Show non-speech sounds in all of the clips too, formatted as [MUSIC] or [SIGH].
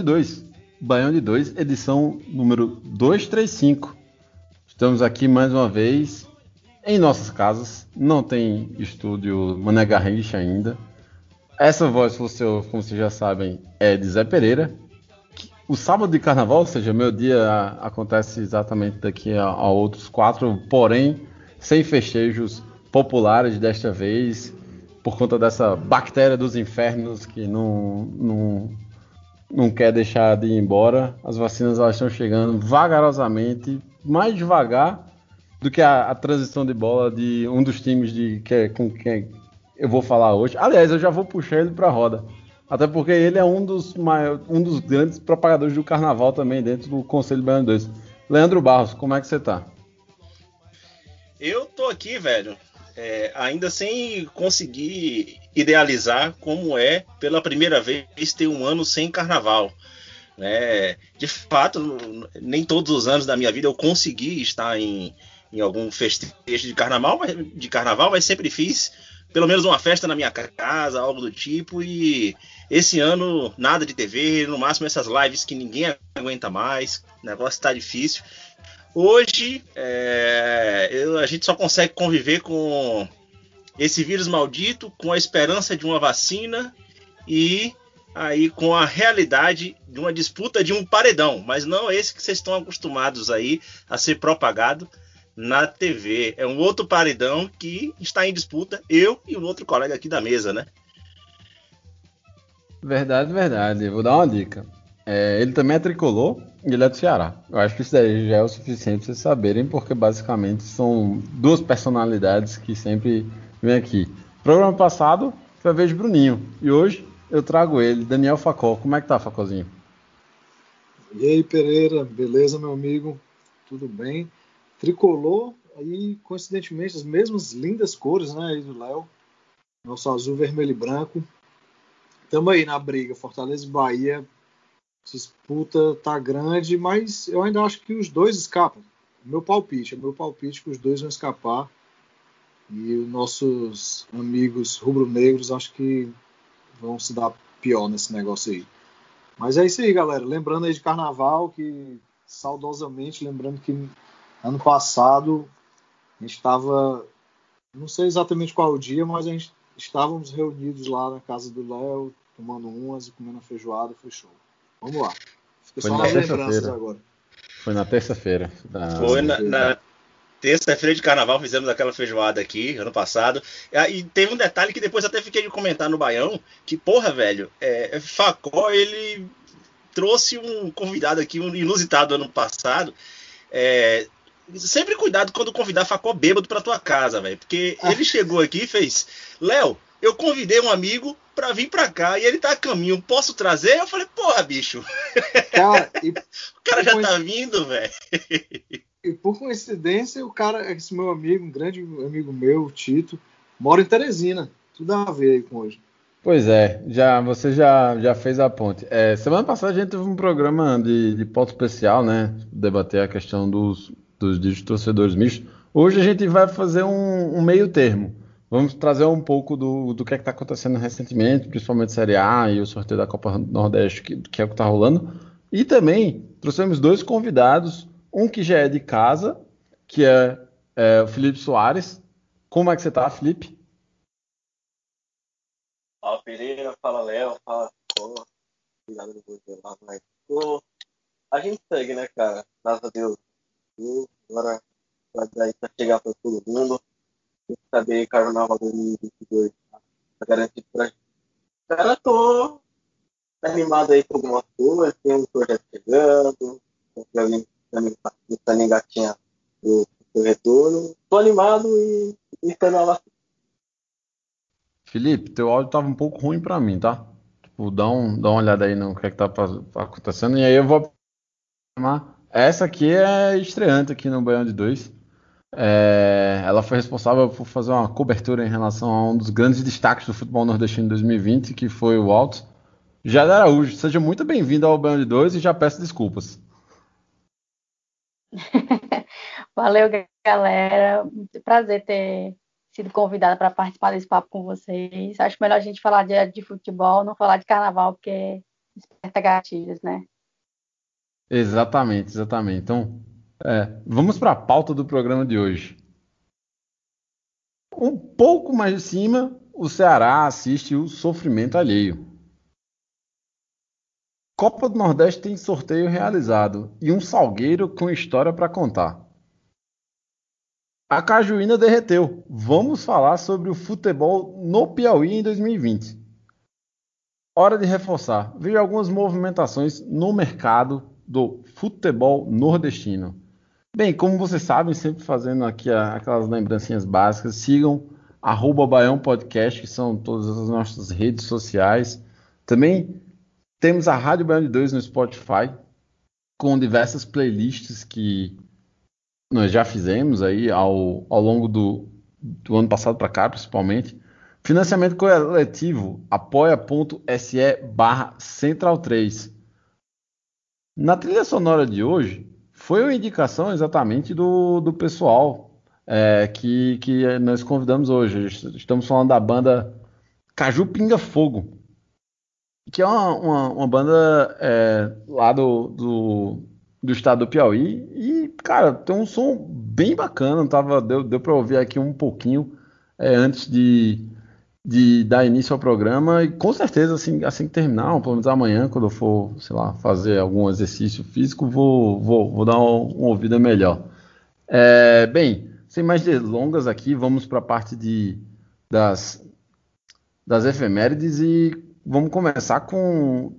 De 2. Baião de 2, edição número 235. Estamos aqui mais uma vez em nossas casas. Não tem estúdio Mané Garrincha ainda. Essa voz, como vocês já sabem, é de Zé Pereira. O sábado de carnaval, ou seja, meu dia acontece exatamente daqui a, a outros quatro, porém sem festejos populares desta vez, por conta dessa bactéria dos infernos que não, não, não quer deixar de ir embora. As vacinas elas estão chegando vagarosamente, mais devagar do que a, a transição de bola de um dos times de que, é com quem eu vou falar hoje. Aliás, eu já vou puxar ele para a roda. Até porque ele é um dos, maior, um dos grandes propagadores do carnaval também dentro do Conselho Baiano 2. Leandro Barros, como é que você tá? Eu tô aqui, velho, é, ainda sem conseguir idealizar como é pela primeira vez ter um ano sem carnaval. Né? De fato, nem todos os anos da minha vida eu consegui estar em, em algum festejo de carnaval, mas, de carnaval, mas sempre fiz pelo menos uma festa na minha casa, algo do tipo. E esse ano, nada de TV, no máximo essas lives que ninguém aguenta mais, o negócio tá difícil. Hoje é, eu- a gente só consegue conviver com esse vírus maldito, com a esperança de uma vacina e aí com a realidade de uma disputa de um paredão, mas não esse que vocês estão acostumados aí a ser propagado na TV. É um outro paredão que está em disputa, eu e um outro colega aqui da mesa, né? Verdade, verdade. Vou dar uma dica. É, ele também é tricolor e ele é do Ceará. Eu acho que isso daí já é o suficiente pra vocês saberem, porque basicamente são duas personalidades que sempre vêm aqui. Programa passado foi a vez de Bruninho. E hoje eu trago ele, Daniel Facó. Como é que tá, Facózinho? E aí, Pereira, beleza, meu amigo? Tudo bem? Tricolor, aí, coincidentemente, as mesmas lindas cores, né, aí do Léo. Nosso azul, vermelho e branco. Tamo aí na briga, Fortaleza e Bahia. Disputa tá grande, mas eu ainda acho que os dois escapam. Meu palpite, é meu palpite que os dois vão escapar. E os nossos amigos rubro-negros acho que vão se dar pior nesse negócio aí. Mas é isso aí, galera. Lembrando aí de carnaval, que saudosamente, lembrando que ano passado a gente estava, não sei exatamente qual o dia, mas a gente estávamos reunidos lá na casa do Léo, tomando umas e comendo feijoada, foi show. Vamos lá. Foi só na nas terça-feira. lembranças agora. Foi na terça-feira. da- Foi na, na terça-feira de carnaval, fizemos aquela feijoada aqui, ano passado. Ah, E teve um detalhe que depois até fiquei de comentar no Baião, que, porra, velho, é, Facó, ele trouxe um convidado aqui, um inusitado ano passado. É, sempre cuidado quando convidar Facó bêbado pra tua casa, velho. Porque ele [LAUGHS] chegou aqui e fez, Léo, eu convidei um amigo pra vir pra cá e ele tá a caminho, posso trazer? Eu falei, porra, bicho, Cara, e, [LAUGHS] o cara já tá vindo, velho. e por coincidência, o cara, esse meu amigo, um grande amigo meu, o Tito, mora em Teresina. Tudo a ver aí com hoje. Pois é, já, você já, já fez a ponte. É, semana passada a gente teve um programa de, de pauta especial, né? Debater a questão dos, dos dígitos torcedores mistos. Hoje a gente vai fazer um, um meio termo. Vamos trazer um pouco do, do que é está acontecendo recentemente, principalmente Série A e o sorteio da Copa Nordeste, que, que é o que está rolando. E também trouxemos dois convidados, um que já é de casa, que é, é o Felipe Soares. Como é que você tá, Felipe? Fala Pereira, fala Léo, fala Pô, Obrigado por ter lá, mas pô, a gente segue, né, cara? Graças a Deus. Agora pra chegar para todo mundo. Saber Carnaval 2022 tá garantido pra gente. Cara, tô animado aí com algumas coisas, tem um projeto chegando, tem também pensando em gatinha do, retorno. Tô animado e, e esperando ela. Felipe, teu áudio tava um pouco ruim para mim, tá? Tipo, dá, um, dá uma olhada aí no que é que tá acontecendo e aí eu vou essa aqui é estreante aqui no Baião de 2. É, ela foi responsável por fazer uma cobertura em relação a um dos grandes destaques do futebol nordestino em 2020, que foi o Alto. Jada Araújo, seja muito bem-vindo ao Baião de 2 e já peço desculpas. [LAUGHS] Valeu, galera. Muito prazer ter sido convidada para participar desse papo com vocês. Acho melhor a gente falar de, de futebol, não falar de carnaval, porque desperta gatilhos, né? Exatamente, exatamente. Então, é, vamos para a pauta do programa de hoje. Um pouco mais de cima, o Ceará assiste o sofrimento alheio. Copa do Nordeste tem sorteio realizado e um salgueiro com história para contar. A Cajuína derreteu. Vamos falar sobre o futebol no Piauí em 2020. Hora de reforçar. Vejo algumas movimentações no mercado do futebol nordestino. Bem, como vocês sabem, sempre fazendo aqui aquelas lembrancinhas básicas, sigam arroba Baião Podcast, que são todas as nossas redes sociais. Também temos a Rádio Baião de 2 no Spotify, com diversas playlists que nós já fizemos aí ao, ao longo do, do ano passado para cá, principalmente. Financiamento coletivo, apoia.se barra Central 3. Na trilha sonora de hoje, foi uma indicação exatamente do, do pessoal é, que, que nós convidamos hoje. Estamos falando da banda Caju Pinga Fogo, que é uma, uma, uma banda é, lá do, do, do, estado do Piauí. E, cara, tem um som bem bacana. Tava, deu deu para ouvir aqui um pouquinho é, antes de, de dar início ao programa e com certeza assim, assim que terminar, pelo menos amanhã, quando eu for, sei lá, fazer algum exercício físico, vou, vou, vou dar uma, uma ouvida melhor. É, bem, sem mais delongas aqui, vamos para a parte de, das, das efemérides e vamos começar com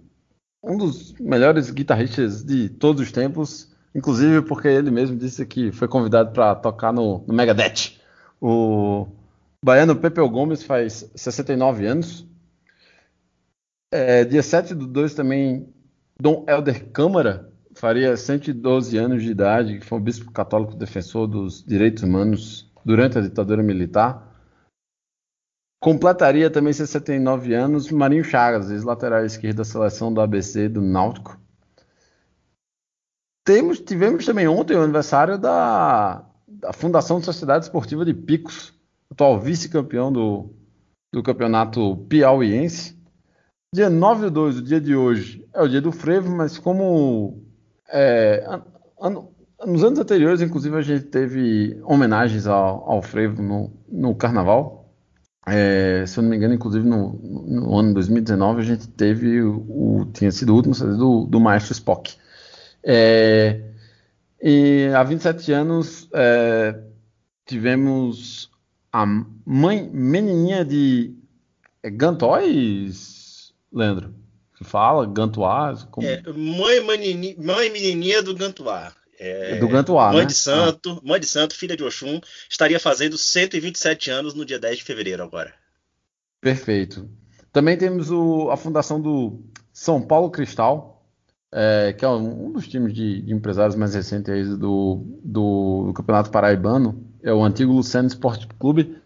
um dos melhores guitarristas de todos os tempos, inclusive porque ele mesmo disse que foi convidado para tocar no, no Megadeth. O Baiano Pepeu Gomes faz 69 anos. É, dia 7 do 2 também, Dom Helder Câmara faria 112 anos de idade, que foi um bispo católico defensor dos direitos humanos durante a ditadura militar. Completaria também 69 anos Marinho Chagas, ex-lateral esquerdo da seleção do ABC do Náutico. Temos, tivemos também ontem o aniversário da, da Fundação Sociedade Esportiva de Picos, atual vice-campeão do, do campeonato piauiense. Dia 9 de 2, o dia de hoje, é o dia do frevo, mas como é, nos anos anteriores, inclusive, a gente teve homenagens ao, ao frevo no, no carnaval. É, se eu não me engano, inclusive no, no ano 2019, a gente teve o, o tinha sido o último do, do Maestro Spock. É, e há 27 anos é, tivemos a mãe menininha de é Gantóis, Leandro? Que fala, Gantois? Como... É, mãe, menininha, mãe menininha do Gantois. É, do Gantois, mãe né? de santo, ah. mãe de santo, filha de Oxum, estaria fazendo 127 anos no dia 10 de fevereiro agora. Perfeito. Também temos o, a fundação do São Paulo Cristal, é, que é um, dos times de, de empresários mais recentes do, do, do, Campeonato Paraibano, é o antigo Luciano Esporte Clube.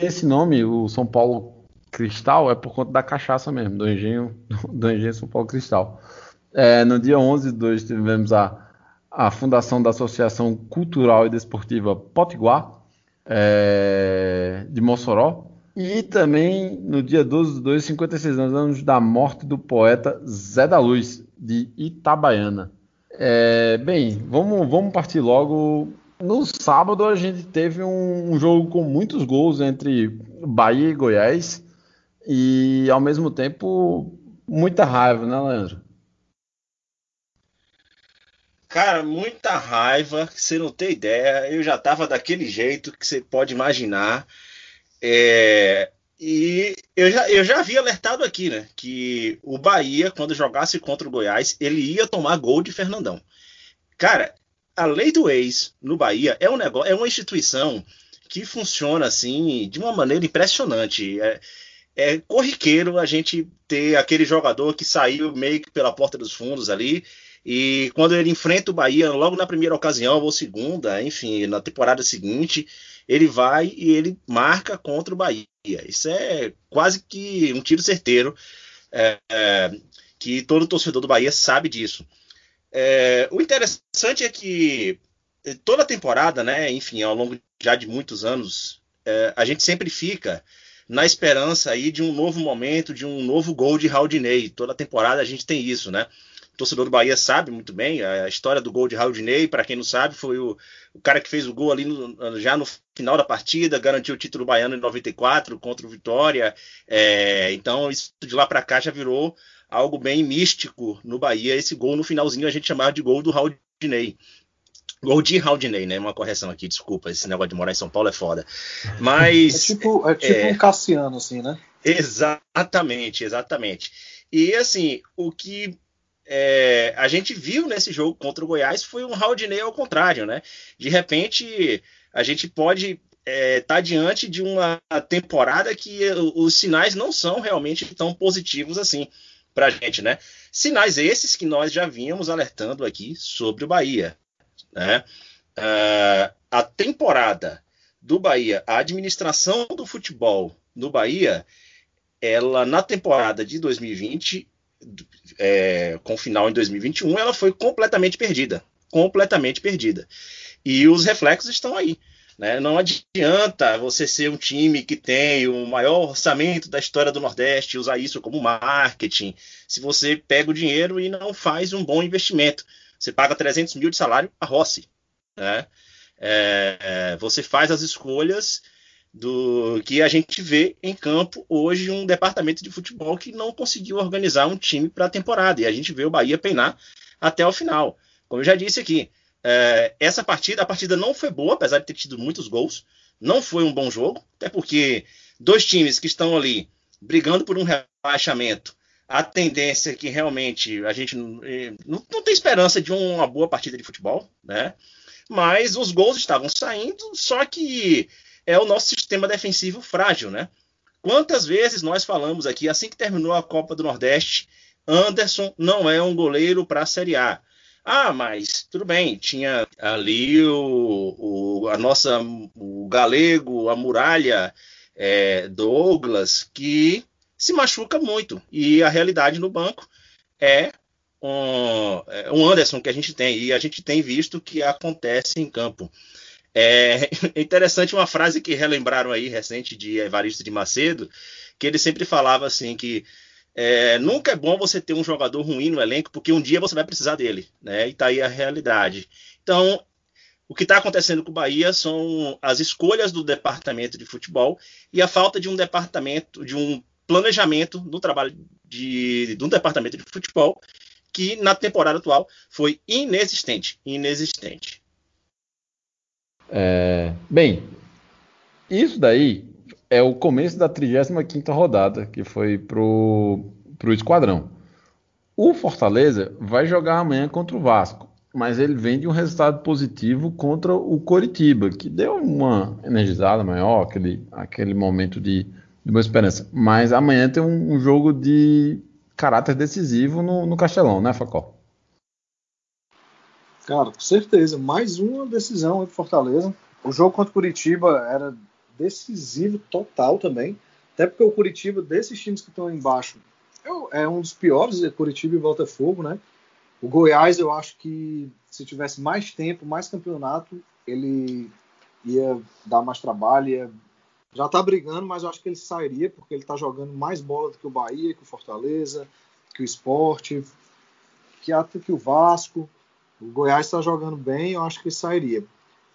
Esse nome, o São Paulo Cristal, é por conta da cachaça mesmo, do engenho, [LAUGHS] do engenho São Paulo Cristal. É, no dia 11 de 2 tivemos a, a fundação da Associação Cultural e Desportiva Potiguar, é, de Mossoró. E também no dia 12 de 2, 56 anos da morte do poeta Zé da Luz, de Itabaiana. É, bem, vamos, vamos partir logo no sábado a gente teve um, jogo com muitos gols entre Bahia e Goiás e ao mesmo tempo muita raiva, né, Leandro? Cara, muita raiva, você não tem ideia. Eu já tava daquele jeito que você pode imaginar. É, e eu já, eu já havia alertado aqui, né? Que o Bahia, quando jogasse contra o Goiás, ele ia tomar gol de Fernandão. Cara, a lei do ex no Bahia é um negócio, é uma instituição que funciona assim de uma maneira impressionante. É, é corriqueiro a gente ter aquele jogador que saiu meio que pela porta dos fundos ali. E quando ele enfrenta o Bahia, logo na primeira ocasião ou segunda, enfim, na temporada seguinte, ele vai e ele marca contra o Bahia. Isso é quase que um tiro certeiro, é, é, que todo torcedor do Bahia sabe disso. É, o interessante é que toda temporada, né, enfim, ao longo já de muitos anos, é, a gente sempre fica na esperança aí de um novo momento, de um novo gol de Raudinei. Toda temporada a gente tem isso, né? O torcedor do Bahia sabe muito bem a história do gol de Raudinei. Para quem não sabe, foi o, o, cara que fez o gol ali no, já no final da partida, garantiu o título baiano em 94 contra o Vitória. É, então, isso de lá para cá já virou algo bem místico no Bahia. Esse gol no finalzinho a gente chamava de gol do Raudinei. Gol de Haldinei, né? Uma correção aqui, desculpa. Esse negócio de morar em São Paulo é foda. Mas. É tipo, é tipo é... um Cassiano, assim, né? Exatamente, exatamente. E assim, o que é, a gente viu nesse jogo contra o Goiás foi um Haldinei ao contrário, né? De repente, a gente pode estar é, tá diante de uma temporada que os sinais não são realmente tão positivos assim para a gente, né? Sinais esses que nós já vínhamos alertando aqui sobre o Bahia. Né? Uh, a temporada do Bahia, a administração do futebol no Bahia, ela na temporada de 2020, é, com final em 2021, ela foi completamente perdida. Completamente perdida. E os reflexos estão aí. Né? Não adianta você ser um time que tem o maior orçamento da história do Nordeste e usar isso como marketing, se você pega o dinheiro e não faz um bom investimento. Você paga 300 mil de salário a Rossi. Né? É, é, você faz as escolhas do que a gente vê em campo hoje um departamento de futebol que não conseguiu organizar um time para a temporada. E a gente vê o Bahia peinar até o final. Como eu já disse aqui, é, essa partida, a partida não foi boa, apesar de ter tido muitos gols. Não foi um bom jogo, até porque dois times que estão ali brigando por um rebaixamento a tendência é que realmente a gente eh, não, não, tem esperança de uma boa partida de futebol, né? Mas os gols estavam saindo, só que é o nosso sistema defensivo frágil, né? Quantas vezes nós falamos aqui, assim que terminou a Copa do Nordeste, Anderson não é um goleiro para a Série A. Ah, mas tudo bem, tinha ali o, o a nossa o galego, a muralha, é, Douglas, que se machuca muito. E a realidade no banco é um, é um Anderson que a gente tem. E a gente tem visto que acontece em campo. É [LAUGHS] interessante uma frase que relembraram aí recente de Evaristo de Macedo, que ele sempre falava assim que é, nunca é bom você ter um jogador ruim no elenco, porque um dia você vai precisar dele, né? E tá aí a realidade. Então, o que está acontecendo com o Bahia são as escolhas do departamento de futebol e a falta de um departamento, de um planejamento no trabalho de, de um departamento de futebol que na temporada atual foi inexistente. Inexistente. É, bem, isso daí é o começo da 35 rodada, que foi pro, pro Esquadrão. O Fortaleza vai jogar amanhã contra o Vasco, mas ele vem de um resultado positivo contra o Coritiba, que deu uma energizada maior, aquele, aquele momento de de Boa Esperança. Mas amanhã tem um, um jogo de caráter decisivo no, no Castelão, né, Facó? Cara, com certeza. Mais uma decisão em Fortaleza. O jogo contra o Curitiba era decisivo total também. Até porque o Curitiba, desses times que estão embaixo, é, é um dos piores, é Curitiba e Botafogo, né? O Goiás, eu acho que se tivesse mais tempo, mais campeonato, ele ia dar mais trabalho, ia já está brigando, mas eu acho que ele sairia, porque ele está jogando mais bola do que o Bahia, que o Fortaleza, que o Esporte, que até que o Vasco. O Goiás está jogando bem, eu acho que sairia.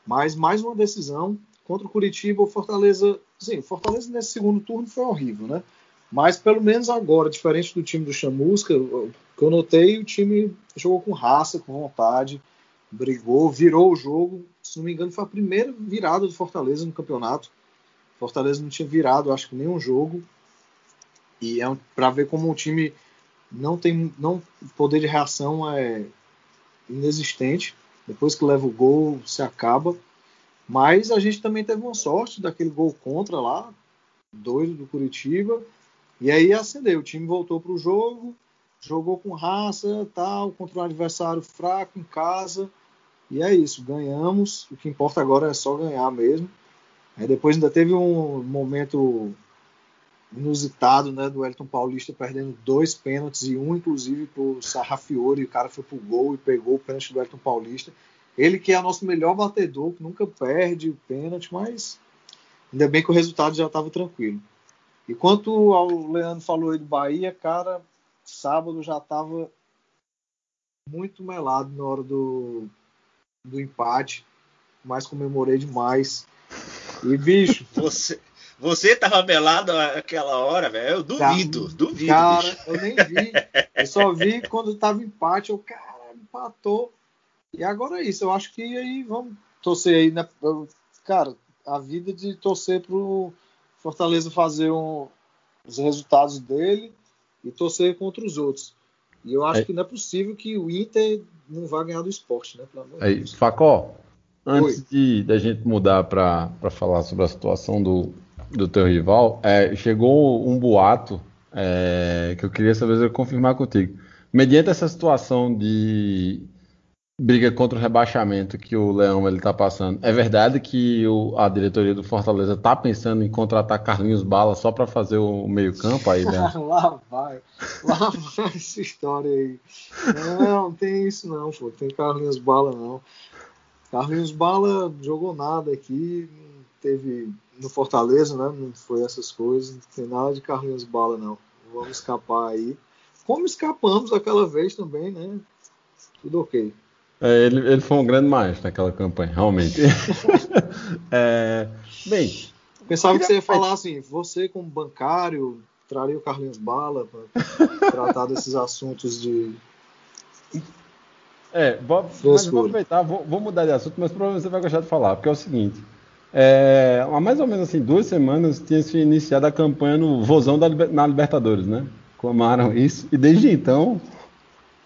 Mas mais uma decisão contra o Curitiba, o Fortaleza. Sim, o Fortaleza nesse segundo turno foi horrível, né? Mas pelo menos agora, diferente do time do Chamusca, que eu notei, o time jogou com raça, com vontade. brigou, virou o jogo. Se não me engano, foi a primeira virada do Fortaleza no campeonato. Fortaleza não tinha virado, acho que nenhum jogo. E é para ver como o time não tem, não poder de reação é inexistente. Depois que leva o gol, se acaba. Mas a gente também teve uma sorte daquele gol contra lá, doido do Curitiba. E aí acendeu, o time voltou para o jogo, jogou com raça, tal, contra um adversário fraco em casa. E é isso, ganhamos. O que importa agora é só ganhar mesmo. Aí depois ainda teve um momento inusitado, né, do Elton Paulista perdendo dois pênaltis e um inclusive pro Sarrafiori, o cara foi pro gol e pegou o pênalti do Elton Paulista. Ele que é o nosso melhor batedor, que nunca perde o pênalti, mas ainda bem que o resultado já estava tranquilo. E quanto ao Leandro falou aí do Bahia, cara, sábado já estava muito melado na hora do, do empate, mas comemorei demais. E bicho, [LAUGHS] Você, você tava melado aquela hora, velho. Eu duvido, Cara, duvido. Cara, bicho. eu nem vi. Eu só vi quando tava empate. Eu, cara, empatou. E agora é isso. Eu acho que aí vamos torcer aí, né? Cara, a vida de torcer pro Fortaleza fazer um- os resultados dele e torcer contra os outros. E eu acho É. que não é possível que o Inter não vá ganhar do esporte, né? Pelo amor de Aí, Deus. Facó, antes de da gente mudar para falar sobre a situação do, do teu rival, é, chegou um boato é, que eu queria saber se eu confirmar contigo. Mediante essa situação de briga contra o rebaixamento que o Leão ele tá passando, é verdade que o- a diretoria do Fortaleza tá pensando em contratar Carlinhos Bala só para fazer o meio-campo aí, né? [LAUGHS] lá vai. Lá vai essa história aí. Não, não tem isso não, pô. Tem Carlinhos Bala não. Carlinhos Bala jogou nada aqui, teve no Fortaleza, né? Não foi essas coisas, não tem nada de Carlinhos Bala não. Vamos escapar aí. Como escapamos aquela vez também, né? Tudo ok. É, ele, ele foi um grande maestro naquela campanha, realmente. [LAUGHS] É, bem, Pensava que você ia falar assim, você como bancário traria o Carlinhos Bala para [LAUGHS] tratar desses assuntos de É, vou, mas Frescura. vou aproveitar, vou, vou mudar de assunto, mas provavelmente você vai gostar de falar, porque é o seguinte. é, há mais ou menos assim, duas semanas tinha se iniciado a campanha no Vozão da, na Libertadores, né? Clamaram isso, e desde então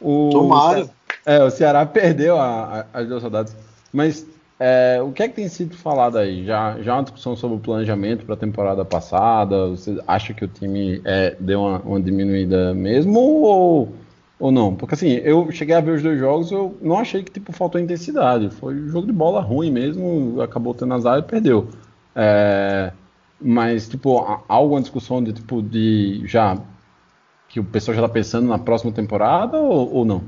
o, Tomara. É, o Ceará [LAUGHS] perdeu a- a- as duas rodadas. Mas é, o que é que tem sido falado aí? Já, já uma discussão sobre o planejamento para a temporada passada? Você acha que o time é, deu uma, uma diminuída mesmo ou, ou não? Porque assim, eu cheguei a ver os dois jogos, eu não achei que tipo, faltou intensidade. Foi um jogo de bola ruim mesmo, acabou tendo azar e perdeu. É, mas, tipo, há alguma discussão de tipo de já que o pessoal já está pensando na próxima temporada ou, ou não?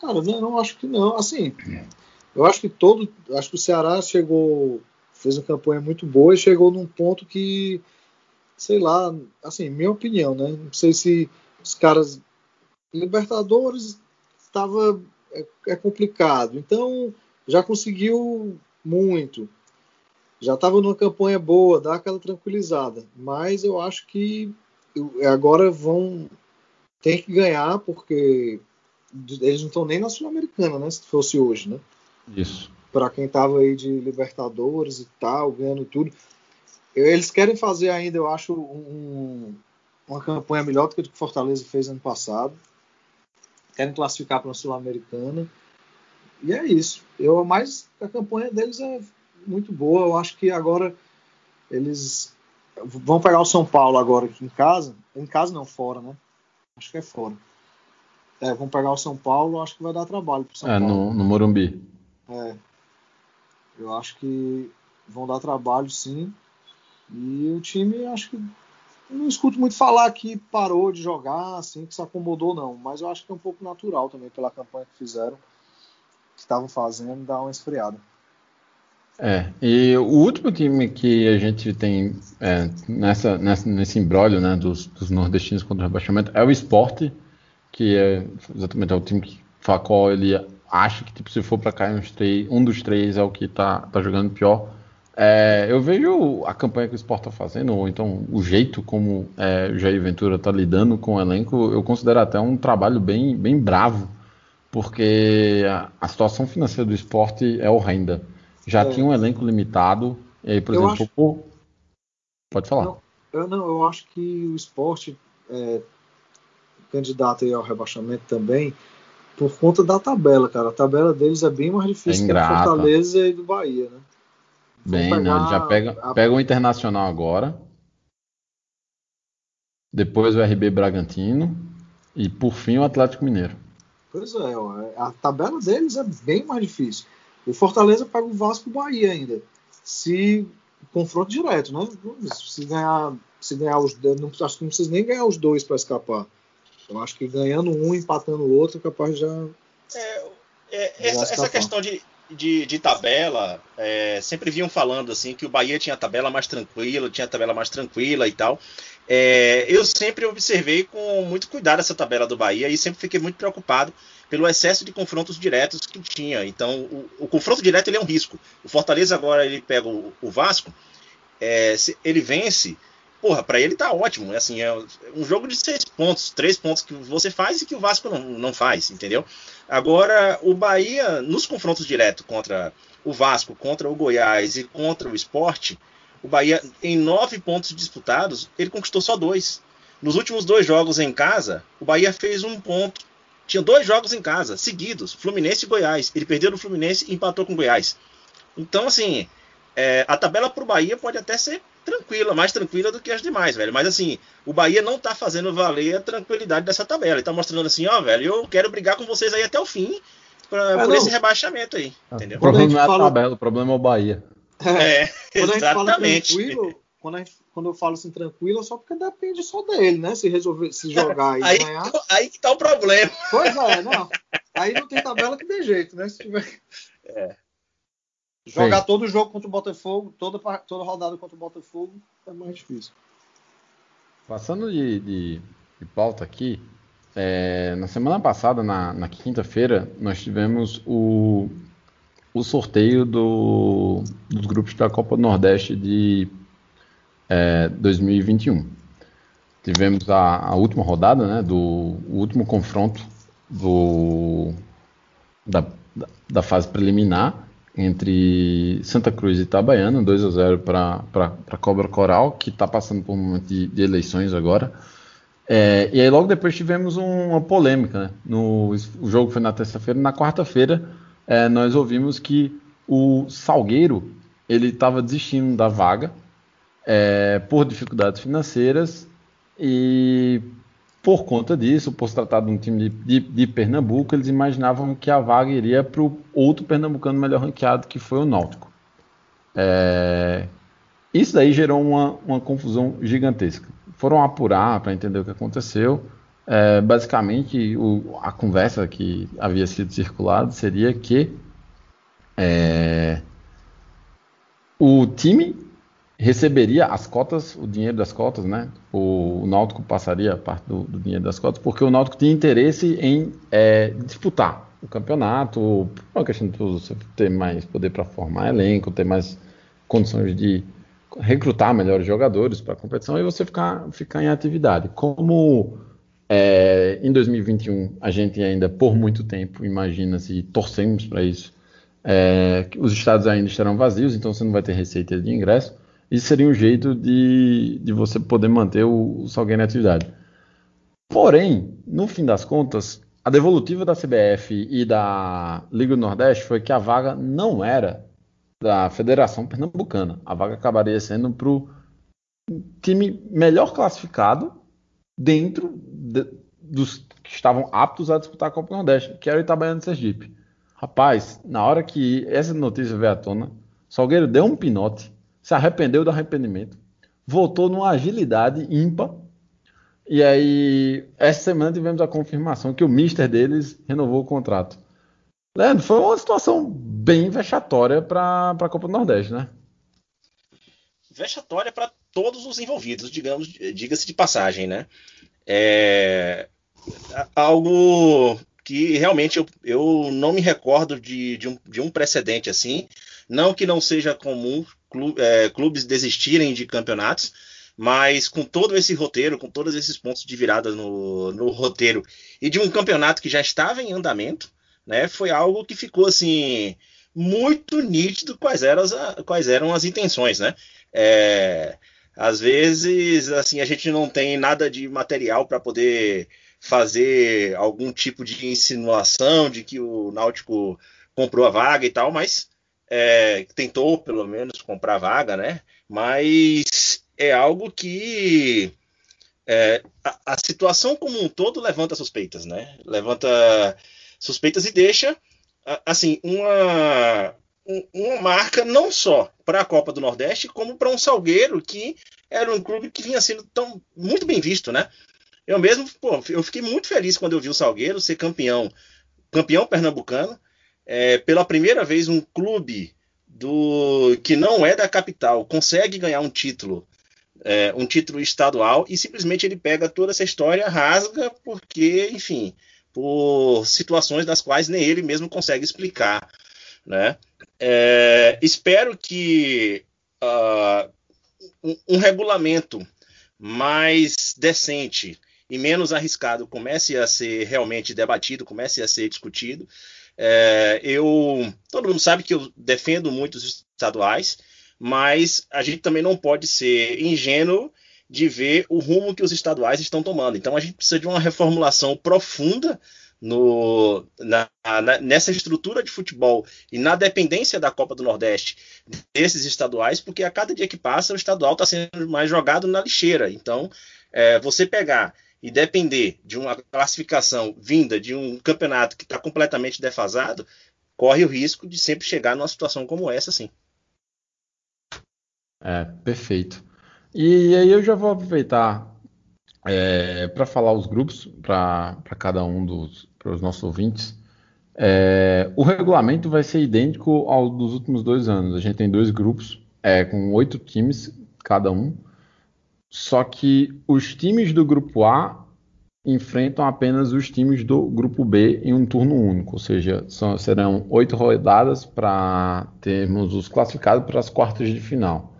Cara, não, não acho que não. Assim, eu acho que todo. Acho que o Ceará chegou. Fez uma campanha muito boa e chegou num ponto que. Sei lá, assim, minha opinião, né? Não sei se os caras. Libertadores estava. É, é complicado. Então, já conseguiu muito. Já estava numa campanha boa, dá aquela tranquilizada. Mas eu acho que agora vão. Tem que ganhar, porque eles não estão nem na Sul-Americana, né? Se fosse hoje, né? Isso. Para quem tava aí de Libertadores e tal, ganhando tudo. Eles querem fazer ainda, eu acho, um- uma campanha melhor do que o Fortaleza fez ano passado. Querem classificar para a Sul-Americana. E é isso. Eu, mas a campanha deles é muito boa. Eu acho que agora eles vão pegar o São Paulo agora aqui em casa. Em casa não, fora, né? Acho que é fora. É, vão pegar o São Paulo, acho que vai dar trabalho pro São É, Paulo. no, no Morumbi. É. Eu acho que vão dar trabalho, sim. E o time, acho que. eu Não escuto muito falar que parou de jogar, assim, que se acomodou, não. Mas eu acho que é um pouco natural também pela campanha que fizeram, que estavam fazendo, dar uma esfriada. É, e o último time que a gente tem é, nessa, nessa, nesse imbróglio né, dos, dos nordestinos contra o rebaixamento é o Sport, que é exatamente é o time que Facol ele acha que tipo, se for para cair uns três, um dos três é o que tá, tá jogando pior. É, eu vejo a campanha que o Sport está fazendo, ou então o jeito como é, o Jair Ventura está lidando com o elenco, eu considero até um trabalho bem, bem bravo porque a, a situação financeira do esporte é horrenda. Já É. tinha um elenco limitado, e aí, por Eu exemplo, acho- pô, pode falar. Não, eu não, eu acho que o esporte é candidato aí ao rebaixamento também por conta da tabela, cara. A tabela deles é bem mais difícil É que a do. Fortaleza e do Bahia, né? Bem, não, ele já pega, a- pega o Internacional agora, depois o RB Bragantino e por fim o Atlético Mineiro. Pois é, ó, a tabela deles é bem mais difícil. O Fortaleza pega o Vasco e o Bahia ainda. Se confronto direto, né? Se ganhar, se ganhar os dois, não, acho que não precisa nem ganhar os dois para escapar. Eu acho que ganhando um, empatando o outro, é capaz de já. É, é, Já essa, essa questão de, de, de tabela, é, sempre vinham falando assim que o Bahia tinha a tabela mais tranquila, tinha a tabela mais tranquila e tal. É, eu sempre observei com muito cuidado essa tabela do Bahia e sempre fiquei muito preocupado pelo excesso de confrontos diretos que tinha. Então, o, o confronto direto ele é um risco. O Fortaleza agora ele pega o, o Vasco, é, se ele vence, porra, para ele tá ótimo. Assim, é um jogo de seis pontos, três pontos que você faz e que o Vasco não, não faz, entendeu? Agora, o Bahia, nos confrontos diretos contra o Vasco, contra o Goiás e contra o Esporte, o Bahia, em nove pontos disputados, ele conquistou só dois. Nos últimos dois jogos em casa, o Bahia fez um ponto. Tinha dois jogos em casa, seguidos, Fluminense e Goiás. Ele perdeu no Fluminense e empatou com o Goiás. Então, assim, é, a tabela pro Bahia pode até ser tranquila, mais tranquila do que as demais, velho. Mas assim, o Bahia não tá fazendo valer a tranquilidade dessa tabela. Ele tá mostrando assim, ó, velho, eu quero brigar com vocês aí até o fim pra, É, por não. esse rebaixamento aí, O entendeu? Quando a problema não é a fala- tabela, o problema é o Bahia. É, Quando a gente fala exatamente. tranquilo, quando, gente- quando eu falo assim tranquilo, é só porque depende só dele, né? Se resolver, se jogar e [LAUGHS] Aí, ganhar. aí que tá o problema. Pois é, não. Aí não tem tabela que dê jeito, né? Se tiver... É. Jogar Sim. todo jogo contra o Botafogo, toda, toda rodada contra o Botafogo, é mais difícil. Passando de, de, de pauta aqui, é, na semana passada, na, na quinta-feira, nós tivemos o, o sorteio do, dos grupos da Copa do Nordeste de é, 2021. Tivemos a, a última rodada, né, do o último confronto do, da, da- da fase preliminar entre Santa Cruz e Itabaiana, 2 a 0 para a Cobra Coral, que está passando por um momento de, de eleições agora. É, e aí logo depois tivemos um- uma polêmica. Né? No, o jogo foi na terça-feira. Na quarta-feira é, nós ouvimos que o Salgueiro ele estava desistindo da vaga é, por dificuldades financeiras e por conta disso, por se tratar de um time de, de- de Pernambuco, eles imaginavam que a vaga iria para o outro pernambucano melhor ranqueado, que foi o Náutico. É, isso daí gerou uma, uma confusão gigantesca. Foram apurar para entender o que aconteceu. É, basicamente, o- a conversa que havia sido circulada seria que é, o time receberia as cotas, o dinheiro das cotas, né? O, o Náutico passaria parte do, do dinheiro das cotas, porque o Náutico tinha interesse em é, disputar o campeonato, por uma questão de você ter mais poder para formar elenco, ter mais condições de recrutar melhores jogadores para a competição e você ficar, ficar em atividade. Como é, em 2021 a gente ainda por muito tempo imagina-se torcemos para isso, é, os estados ainda estarão vazios, então você não vai ter receita de ingresso. Isso seria um jeito de, de você poder manter o, o Salgueiro em atividade. Porém, no fim das contas, a devolutiva da CBF e da Liga do Nordeste foi que a vaga não era da Federação Pernambucana. A vaga acabaria sendo para o time melhor classificado dentro de- dos que estavam aptos a disputar a Copa do Nordeste, que era o Itabaiana de Sergipe. Rapaz, na hora que essa notícia veio à tona, Salgueiro deu um pinote, se arrependeu do arrependimento, voltou numa agilidade ímpar. E aí, essa semana tivemos a confirmação que o mister deles renovou o contrato. Leandro, foi uma situação bem vexatória para a Copa do Nordeste, né? vexatória para todos os envolvidos, digamos, diga-se de passagem, né? É algo que realmente eu, eu não me recordo de, de, um, de um precedente assim. Não que não seja comum clubes desistirem de campeonatos, mas com todo esse roteiro, com todos esses pontos de virada no, no roteiro e de um campeonato que já estava em andamento, né, foi algo que ficou assim muito nítido quais eram as, quais eram as intenções, né? É, às vezes, assim, a gente não tem nada de material para poder fazer algum tipo de insinuação de que o Náutico comprou a vaga e tal, mas é, tentou pelo menos comprar vaga, né? Mas é algo que é, a, a, situação como um todo levanta suspeitas, né? Levanta suspeitas e deixa assim uma uma marca não só para a Copa do Nordeste como para um Salgueiro que era um clube que vinha sendo tão muito bem visto, né? Eu mesmo, pô, eu fiquei muito feliz quando eu vi o Salgueiro ser campeão, campeão pernambucano. É, pela primeira vez um clube do que não é da capital consegue ganhar um título é, um título estadual e simplesmente ele pega toda essa história, rasga, porque, enfim, por situações das quais nem ele mesmo consegue explicar. Né? É, espero que uh, um, um, regulamento mais decente e menos arriscado comece a ser realmente debatido, comece a ser discutido. É, eu, todo mundo sabe que eu defendo muito os estaduais, mas a gente também não pode ser ingênuo de ver o rumo que os estaduais estão tomando. Então a gente precisa de uma reformulação profunda no, na, na, nessa estrutura de futebol e na dependência da Copa do Nordeste desses estaduais, porque a cada dia que passa o estadual está sendo mais jogado na lixeira. Então, é, você pegar e depender de uma classificação vinda de um campeonato que está completamente defasado, corre o risco de sempre chegar numa situação como essa, sim. É, perfeito. E aí eu já vou aproveitar é, para falar os grupos para cada um dos os nossos ouvintes. É, o regulamento vai ser idêntico ao dos últimos dois anos. A gente tem dois grupos é, com oito times cada um. Só que os times do grupo A enfrentam apenas os times do grupo B em um turno único, ou seja, são, serão oito rodadas para termos os classificados para as quartas de final.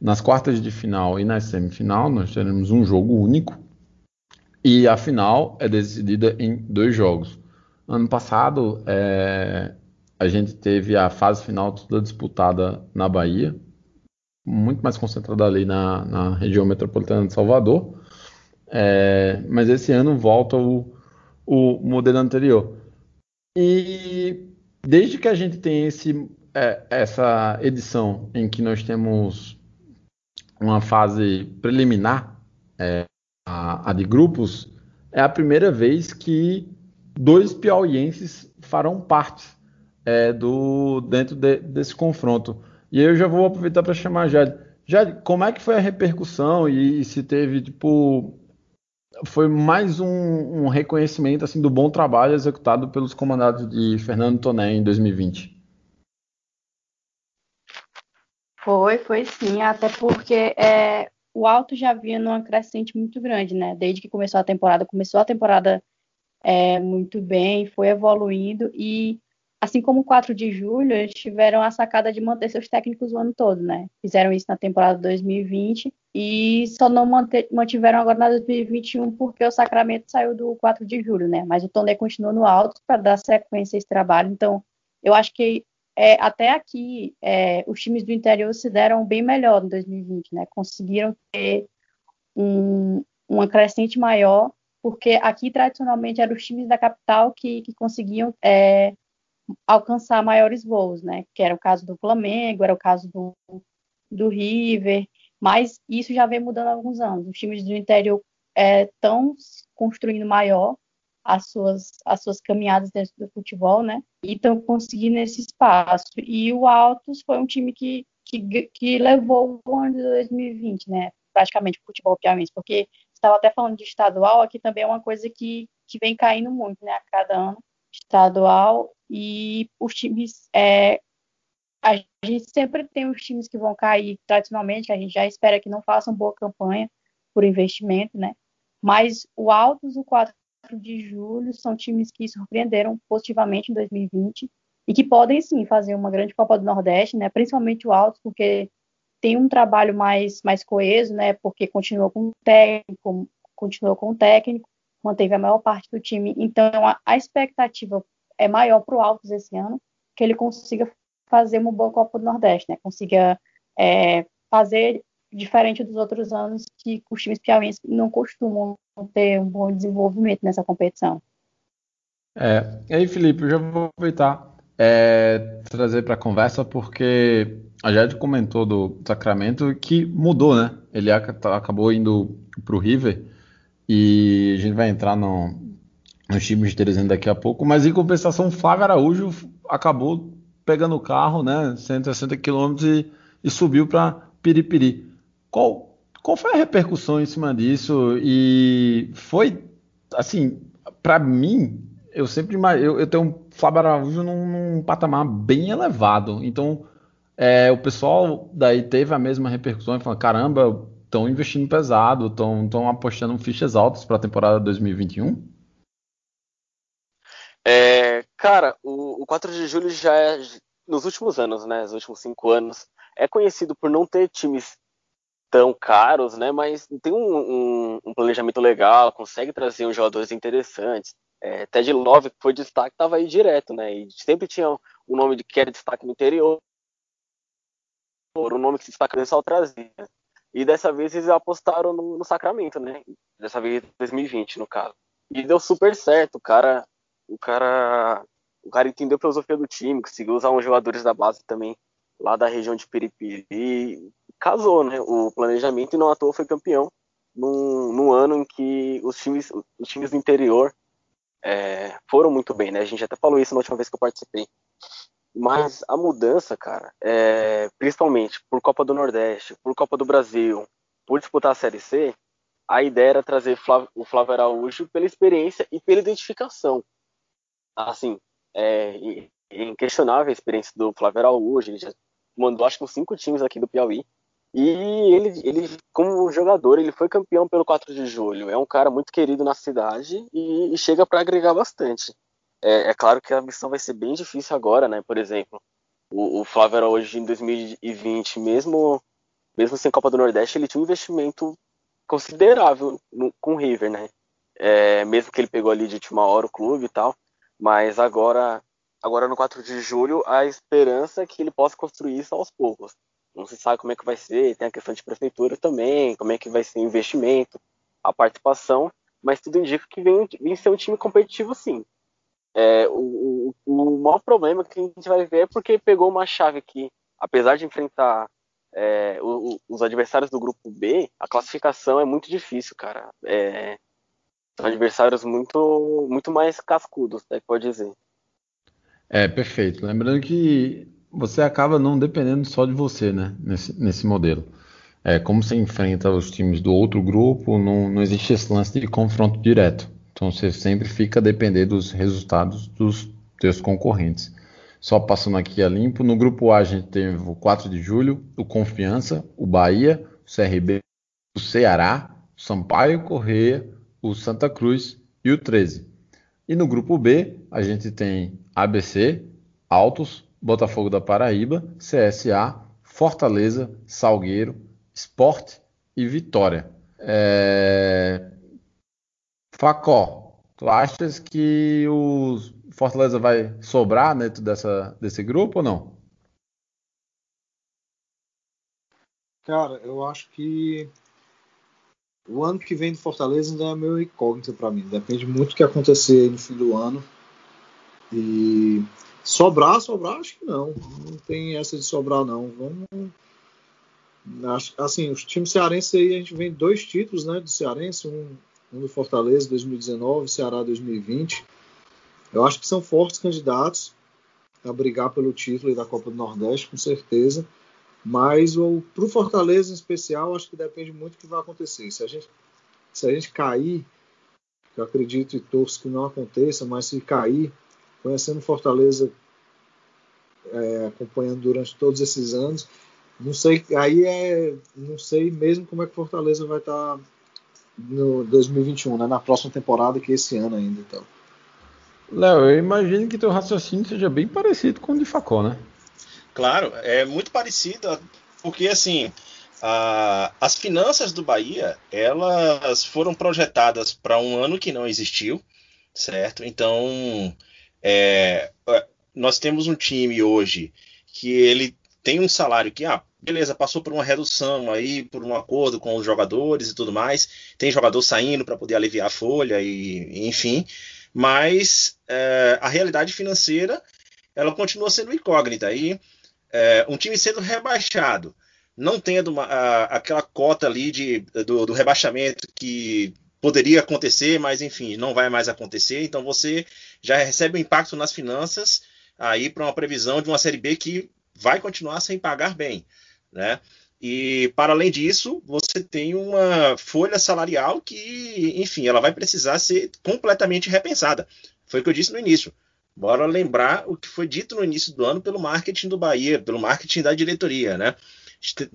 Nas quartas de final e na semifinal, nós teremos um jogo único. E a final é decidida em dois jogos. Ano passado, é, a gente teve a fase final toda disputada na Bahia, muito mais concentrada ali na, na região metropolitana de Salvador. É, mas esse ano volta o, o modelo anterior. E desde que a gente tem esse, é, essa edição em que nós temos uma fase preliminar, é, a, a, de grupos, é a primeira vez que dois piauienses farão parte é, do dentro de, desse confronto. E aí eu já vou aproveitar para chamar a Jade. Jade, como é que foi a repercussão e, e se teve, tipo, foi mais um, um, reconhecimento assim do bom trabalho executado pelos comandados de Fernando Toné em 2020? Foi, foi sim, até porque é, o Alto já vinha numa crescente muito grande, né? Desde que começou a temporada, começou a temporada é, muito bem, foi evoluindo e assim como o 4 de julho, eles tiveram a sacada de manter seus técnicos o ano todo, né? Fizeram isso na temporada 2020 e só não mantiveram agora na 2021 porque o Sacramento saiu do 4 de julho, né? Mas o Toné continuou no alto para dar sequência a esse trabalho. Então, eu acho que é, até aqui, é, os times do interior se deram bem melhor em 2020, né? Conseguiram ter um, uma crescente maior, porque aqui tradicionalmente eram os times da capital que, que conseguiam é, alcançar maiores voos, né? Que era o caso do Flamengo, era o caso do, do River, mas isso já vem mudando há alguns anos. Os times do interior estão é, construindo maior as suas, as suas caminhadas dentro do futebol, né? E estão conseguindo esse espaço. E o Altos foi um time que, que, que levou o ano de 2020, né? Praticamente o futebol piauiense, porque estava até falando de estadual, aqui também é uma coisa que, que vem caindo muito, né? A cada ano, estadual, e os times. É, a gente sempre tem os times que vão cair tradicionalmente, a gente já espera que não façam boa campanha por investimento, né? Mas o Altos, o 4 de julho são times que surpreenderam positivamente em 2020 e que podem sim fazer uma grande Copa do Nordeste, né? Principalmente o Alto, porque tem um trabalho mais mais coeso, né? Porque continuou com o técnico, continuou com o técnico, manteve a maior parte do time. Então a, a expectativa é maior para o Altos esse ano, que ele consiga fazer uma boa Copa do Nordeste, né? Consiga é, fazer diferente dos outros anos que os times piauienses não costumam ter um bom desenvolvimento nessa competição. É, e aí, Felipe, eu já vou aproveitar é, trazer para a conversa porque a Jade comentou do Sacramento que mudou, né? Ele acabou indo para o River e a gente vai entrar no, nos times deles daqui a pouco, mas em compensação, o Flávio Araújo acabou pegando o carro, né? 160 quilômetros e, e subiu para Piripiri. Qual, qual foi a repercussão em cima disso? E foi, assim, para mim, eu sempre eu, eu tenho um Flávio Araújo num, num patamar bem elevado. Então, é, o pessoal daí teve a mesma repercussão e falou: caramba, estão investindo pesado, estão apostando fichas altas para a temporada 2021? É, cara, o, o 4 de julho já é, nos últimos anos, né, nos últimos cinco anos, é conhecido por não ter times tão caros, né? Mas tem um, um, um planejamento legal, consegue trazer uns jogadores interessantes. É, Ted Love, que foi destaque, estava aí direto, né? E sempre tinha o nome de que era destaque no interior, o nome que se destaca só trazia. E dessa vez eles apostaram no, no, Sacramento, né? Dessa vez 2020, no caso. E deu super certo, o cara, o cara, o cara entendeu a filosofia do time, conseguiu usar uns jogadores da base também lá da região de Piripiri e casou, né? O planejamento e não à toa foi campeão num, num ano em que os times, os times do interior é, foram muito bem, né? A gente até falou isso na última vez que eu participei. Mas a mudança, cara, é, principalmente por Copa do Nordeste, por Copa do Brasil, por disputar a Série C, a ideia era trazer o Flávio Araújo pela experiência e pela identificação. Assim, é, inquestionável a experiência do Flávio Araújo, ele já mandou acho que uns cinco times aqui do Piauí, e ele, ele, como jogador, ele foi campeão pelo 4 de julho. É um cara muito querido na cidade e, e chega para agregar bastante. É, é, claro que a missão vai ser bem difícil agora, né? Por exemplo, o, o Flávio hoje em 2020, mesmo, mesmo sem Copa do Nordeste, ele tinha um investimento considerável no, com o River, né? É, mesmo que ele pegou ali de última hora o clube e tal. Mas agora, agora no 4 de julho, a esperança é que ele possa construir isso aos poucos não se sabe como é que vai ser, tem a questão de prefeitura também, como é que vai ser o investimento, a participação, mas tudo indica que vem, vem ser um time competitivo sim. É, o, o, o maior problema que a gente vai ver é porque pegou uma chave que, apesar de enfrentar é, o, os adversários do grupo B, a classificação é muito difícil, cara. É, são adversários muito, muito mais cascudos, né, pode dizer. É, perfeito. Lembrando que você acaba não dependendo só de você, né? Nesse, nesse modelo. É, como você enfrenta os times do outro grupo, não, não existe esse lance de confronto direto. Então você sempre fica a depender dos resultados dos seus concorrentes. Só passando aqui a limpo, no grupo A a gente teve o 4 de julho, o Confiança, o Bahia, o CRB, o Ceará, o Sampaio Correia, o Santa Cruz e o 13. E no grupo B a gente tem ABC, Altos, Botafogo da Paraíba, CSA, Fortaleza, Salgueiro, Esporte e Vitória. É... Facó, tu achas que o Fortaleza vai sobrar dentro dessa, desse grupo ou não? Cara, eu acho que o ano que vem do Fortaleza ainda é meio incógnito para mim. Depende muito do que acontecer no fim do ano. E Sobrar, sobrar, acho que não. Não tem essa de sobrar, não. Vamos. Assim, os times cearenses aí, a gente vem dois títulos, né? Do Cearense, um, um do Fortaleza 2019, Ceará 2020. Eu acho que são fortes candidatos a brigar pelo título da Copa do Nordeste, com certeza. Mas para o Fortaleza em especial, acho que depende muito do que vai acontecer. Se a gente, se a gente cair, eu acredito e torço que não aconteça, mas se cair, conhecendo Fortaleza, é, acompanhando durante todos esses anos. Não sei, aí é, não sei mesmo como é que Fortaleza vai estar tá no 2021, né, na próxima temporada que é esse ano ainda, então. Léo, eu imagino que teu raciocínio seja bem parecido com o de Facó, né? Claro, é muito parecido, porque assim, a, as finanças do Bahia, elas foram projetadas para um ano que não existiu, certo? Então, É, nós temos um time hoje que ele tem um salário que, ah, beleza, passou por uma redução aí, por um acordo com os jogadores e tudo mais. Tem jogador saindo para poder aliviar a folha e, enfim. Mas é, a realidade financeira ela continua sendo incógnita. E é, um time sendo rebaixado, não tendo uma, a, aquela cota ali de, do, do rebaixamento que poderia acontecer, mas enfim, não vai mais acontecer. Então você já recebe um impacto nas finanças aí para uma previsão de uma série B que vai continuar sem pagar bem, né? E para além disso, você tem uma folha salarial que, enfim, ela vai precisar ser completamente repensada. Foi o que eu disse no início. Bora lembrar o que foi dito no início do ano pelo marketing do Bahia, pelo marketing da diretoria, né?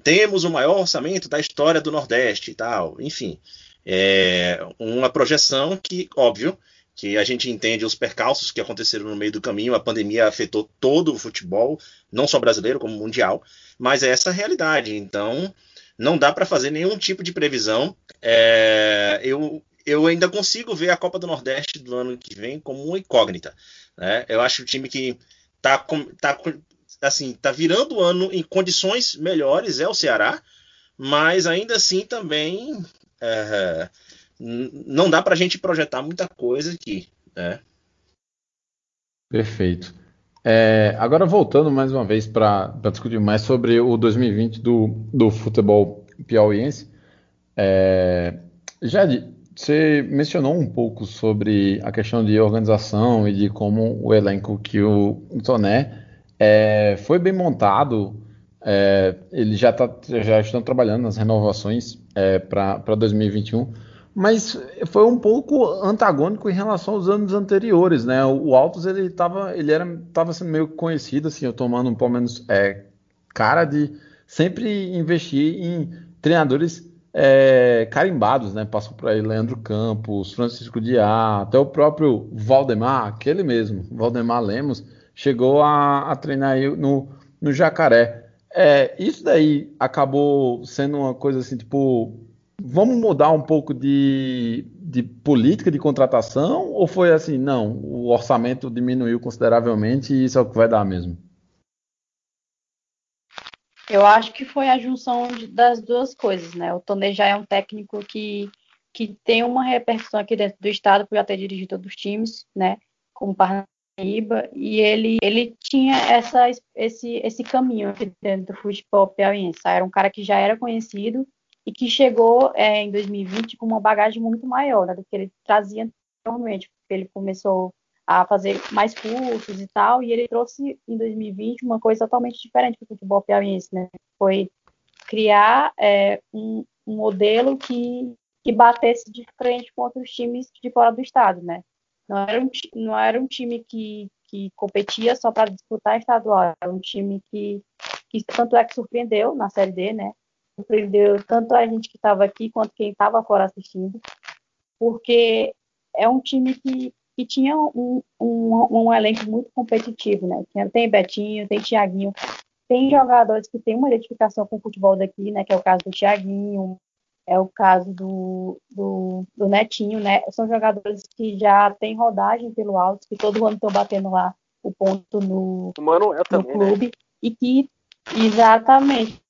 Temos o maior orçamento da história do Nordeste e tal. Enfim, é uma projeção que, óbvio, que a gente entende os percalços que aconteceram no meio do caminho, a pandemia afetou todo o futebol, não só brasileiro, como mundial, mas é essa a realidade. Então, não dá para fazer nenhum tipo de previsão. É, eu, eu ainda consigo ver a Copa do Nordeste do ano que vem como uma incógnita. Né? Eu acho o time que está tá, assim, tá virando o ano em condições melhores é o Ceará, mas ainda assim também é, não dá para a gente projetar muita coisa aqui. Né? Perfeito. É, agora voltando mais uma vez para discutir mais sobre o 2020 do, do futebol piauiense. É, Jade, você mencionou um pouco sobre a questão de organização e de como o elenco que o Toné é, foi bem montado. É, eles já, tá, já estão trabalhando nas renovações é, para 2021 mas foi um pouco antagônico em relação aos anos anteriores, né? O Altos ele estava ele era tava sendo meio conhecido assim, eu tomando um pelo menos é, cara de sempre investir em treinadores é, carimbados, né? Passou por aí Leandro Campos, Francisco Diá, até o próprio Valdemar, aquele mesmo, Valdemar Lemos, chegou a, a treinar no, no Jacaré. É, isso daí acabou sendo uma coisa assim, tipo, vamos mudar um pouco de, de política de contratação ou foi assim, não, o orçamento diminuiu consideravelmente e isso é o que vai dar mesmo? Eu acho que foi a junção das duas coisas, né? O Tonê já é um técnico que, que tem uma repercussão aqui dentro do estado por já ter dirigido todos os times, né? Como Parnaíba, e ele, ele tinha essa, esse, esse caminho aqui dentro do futebol piauiense. Era um cara que já era conhecido e que chegou é, em 2020 com uma bagagem muito maior né, do que ele trazia anteriormente, ele começou a fazer mais cursos e tal, e ele trouxe em 2020 uma coisa totalmente diferente para o futebol piauiense, né? Foi criar é, um, um, modelo que, que batesse de frente com outros times de fora do estado, né? Não era um, não era um time que, que competia só para disputar estadual, era um time que, que tanto é que surpreendeu na Série D, né? Surpreendeu tanto a gente que estava aqui quanto quem estava fora assistindo, porque é um time que, que tinha um, um, um elenco muito competitivo, né? Tem Betinho, tem Thiaguinho, tem jogadores que têm uma identificação com o futebol daqui, né? Que é o caso do Thiaguinho, é o caso do, do, do Netinho, né? São jogadores que já têm rodagem pelo alto, que todo ano estão batendo lá o ponto no, Manuel no também, né? clube, né? e que exatamente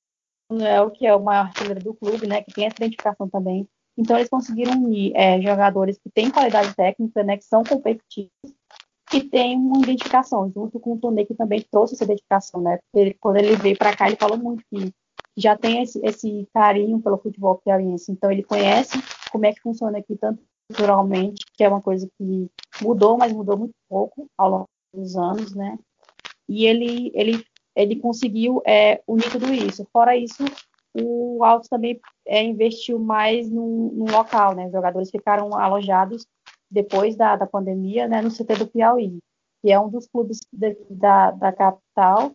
Manuel, que é maior artilheiro do clube, né, que tem essa identificação também. Então, eles conseguiram unir é, jogadores que têm qualidade técnica, né, que são competitivos, que têm uma identificação, junto com o Tonê, que também trouxe essa identificação, né, ele, quando ele veio para cá, ele falou muito que já tem esse, esse carinho pelo futebol piauiense, então ele conhece como é que funciona aqui, tanto culturalmente, que é uma coisa que mudou, mas mudou muito pouco ao longo dos anos, né, e ele, ele ele conseguiu é, unir tudo isso. Fora isso, o Altos também é, investiu mais no, local, né? Os jogadores ficaram alojados depois da, da pandemia, né, no CT do Piauí, que é um dos clubes de, da, da capital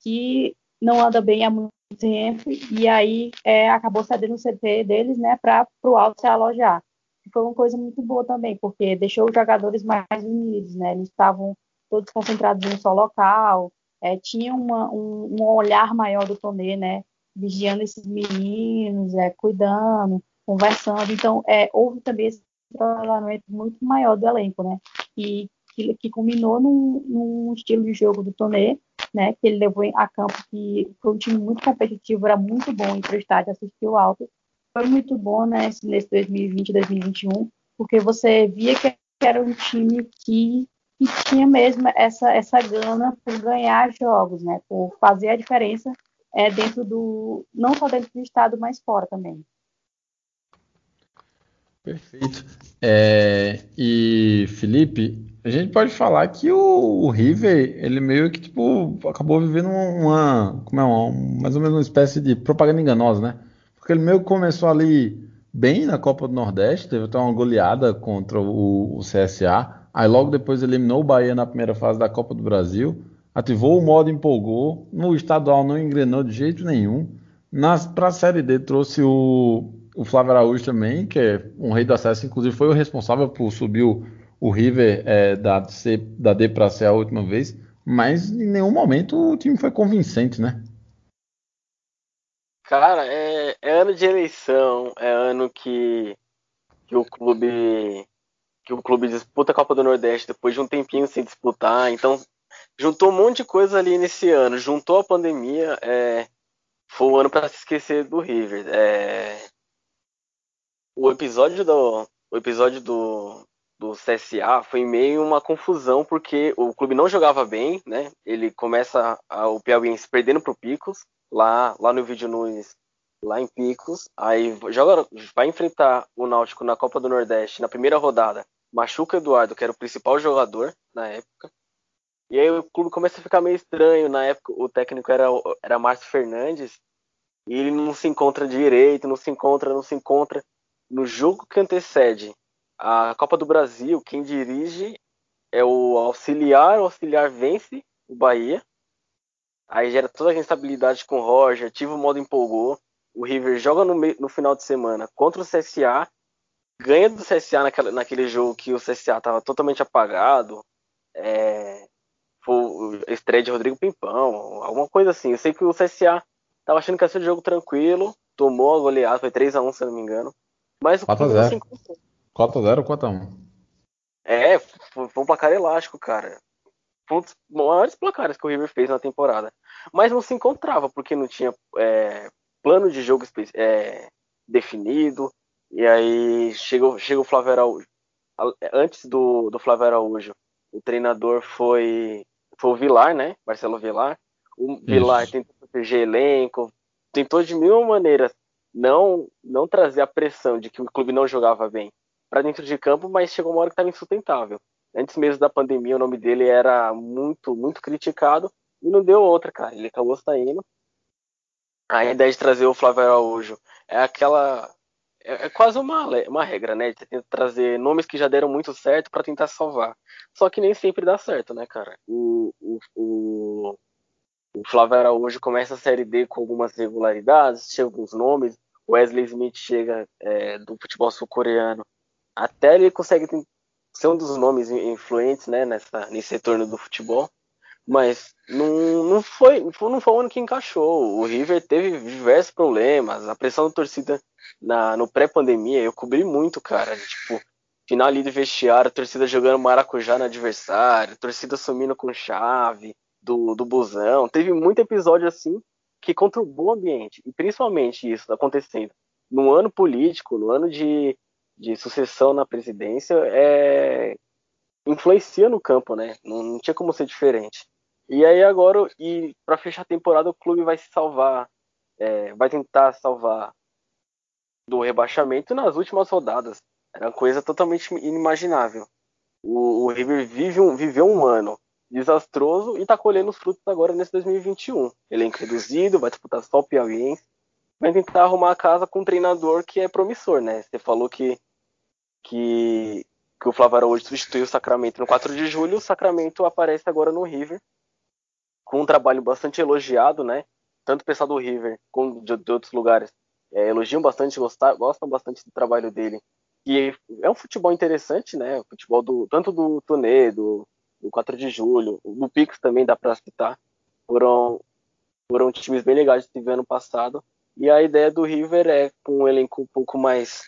que não anda bem há muito tempo e aí é, acabou cedendo o CT deles, né, para o Altos se alojar. Foi uma coisa muito boa também, porque deixou os jogadores mais unidos, né? Eles estavam todos concentrados em um só local, é, tinha uma, um, um, olhar maior do Tonê, né? Vigiando esses meninos, é, cuidando, conversando. Então, é, houve também esse trabalhamento muito maior do elenco, né? E que, que culminou num, num, estilo de jogo do Tonê, né, que ele levou a campo, que foi um time muito competitivo, era muito bom para o estádio assistir o Alto. Foi muito bom né, nesse 2020, 2021, porque você via que era um time que, que tinha mesmo essa, essa gana por ganhar jogos, né, por fazer a diferença é, dentro do, não só dentro do estado, mas fora também. Perfeito. É, e Felipe, a gente pode falar que o, o, River, ele meio que tipo acabou vivendo uma, como é uma, mais ou menos uma espécie de propaganda enganosa, né? Porque ele meio que começou ali bem na Copa do Nordeste, teve até uma goleada contra o, o CSA. Aí logo depois eliminou o Bahia na primeira fase da Copa do Brasil, ativou o modo empolgou, no estadual não engrenou de jeito nenhum. Para a Série D trouxe o, o Flávio Araújo também, que é um rei do acesso, inclusive foi o responsável por subir o, o River é, da, C, da D para C a última vez, mas em nenhum momento o time foi convincente, né? Cara, é, é ano de eleição, é ano que, que o clube que o clube disputa a Copa do Nordeste depois de um tempinho sem disputar, então juntou um monte de coisa ali nesse ano, juntou a pandemia, é, foi um ano para se esquecer do River. É, o episódio do o episódio do, do CSA foi meio uma confusão porque o clube não jogava bem, né? Ele começa a, o Piauiense perdendo pro Picos lá lá no vídeo Nunes lá em Picos, aí joga vai enfrentar o Náutico na Copa do Nordeste na primeira rodada. Machuca Eduardo, que era o principal jogador na época. E aí o clube começa a ficar meio estranho. Na época o técnico era era Márcio Fernandes e ele não se encontra direito, não se encontra, não se encontra no jogo que antecede a Copa do Brasil, quem dirige é o auxiliar, o auxiliar vence o Bahia. Aí gera toda a instabilidade com o Roger, ativa o modo empolgou. O River joga no, no final de semana contra o CSA, ganha do CSA naquela, naquele jogo que o CSA estava totalmente apagado. É, foi a estreia de Rodrigo Pimpão, alguma coisa assim. Eu sei que o CSA estava achando que ia ser um jogo tranquilo, tomou a goleada, foi 3 a 1 se eu não me engano. Mas o 4x0. 4x0 ou 4x1? É, foi, foi um placar elástico, cara. Foi um dos maiores placares que o River fez na temporada. Mas não se encontrava, porque não tinha é, plano de jogo é, definido. E aí chegou, chegou o Flávio Araújo. Antes do, do Flávio Araújo, o treinador foi, foi o Vilar, né? Marcelo Vilar. O Vilar Isso. tentou proteger elenco, tentou de mil maneiras não não trazer a pressão de que o clube não jogava bem para dentro de campo, mas chegou uma hora que estava insustentável. Antes mesmo da pandemia, o nome dele era muito muito criticado e não deu outra, cara. Ele acabou saindo. A ideia de trazer o Flávio Araújo é aquela é, é quase uma, uma regra, né? De tentar trazer nomes que já deram muito certo para tentar salvar. Só que nem sempre dá certo, né, cara? O, o, o, o Flávio Araújo começa a Série D com algumas regularidades, chega alguns nomes, Wesley Smith chega é, do futebol sul-coreano, até ele consegue ser um dos nomes influentes né, nessa, nesse retorno do futebol, mas não, não, foi, não foi o ano que encaixou. O River teve diversos problemas, a pressão da torcida na, no pré-pandemia, eu cobri muito, cara. Tipo, final ali do vestiário, torcida jogando maracujá no adversário, torcida sumindo com chave do, do busão. Teve muito episódio assim que conturbou o ambiente. E principalmente isso acontecendo no ano político, no ano de, de sucessão na presidência, é, influencia no campo, né? Não, não tinha como ser diferente. E aí agora, e para fechar a temporada, o clube vai se salvar, é, vai tentar salvar do rebaixamento nas últimas rodadas. Era coisa totalmente inimaginável. O, o River vive um, viveu um ano desastroso e está colhendo os frutos agora nesse 2021. Elenco reduzido, vai disputar só o Piauiense, vai tentar arrumar a casa com um treinador que é promissor, né? Você falou que, que, que o Flávio Araújo substituiu o Sacramento no 4 de julho, o Sacramento aparece agora no River, com um trabalho bastante elogiado, né? Tanto o pessoal do River como de, de outros lugares é, elogiam bastante, gostam, gostam bastante do trabalho dele. E é um futebol interessante, né? O futebol do, tanto do Tonê, do, do 4 de julho, no Pix também dá para citar, foram, foram times bem legais se ver ano passado. E a ideia do River é, com um elenco um pouco mais,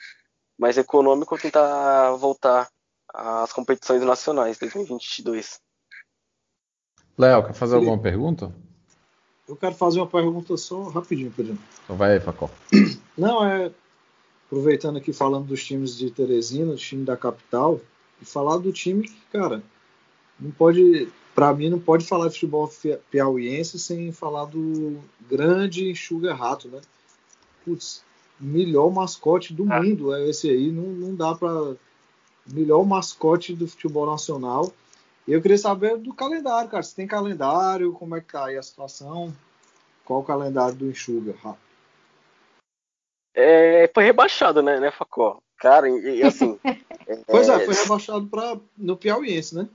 mais econômico, tentar voltar as competições nacionais 2022. Léo, quer fazer alguma pergunta? Eu quero fazer uma pergunta só rapidinho, Pedro. Então vai aí, Facó. [CLEARS THROAT] Não, é. Aproveitando aqui falando dos times de Teresina, do time da capital, e falar do time que, cara, não pode. Pra mim, não pode falar de futebol piauiense sem falar do grande enxuga rato, né? Putz, melhor mascote do mundo é esse aí, não, não dá pra. Melhor mascote do futebol nacional. E eu queria saber do calendário, cara. Se tem calendário, como é que tá aí a situação? Qual o calendário do enxuga? É, foi rebaixado, né, né, Facó? Cara, e, e assim. [LAUGHS] Pois é, foi rebaixado pra, no Piauiense, né?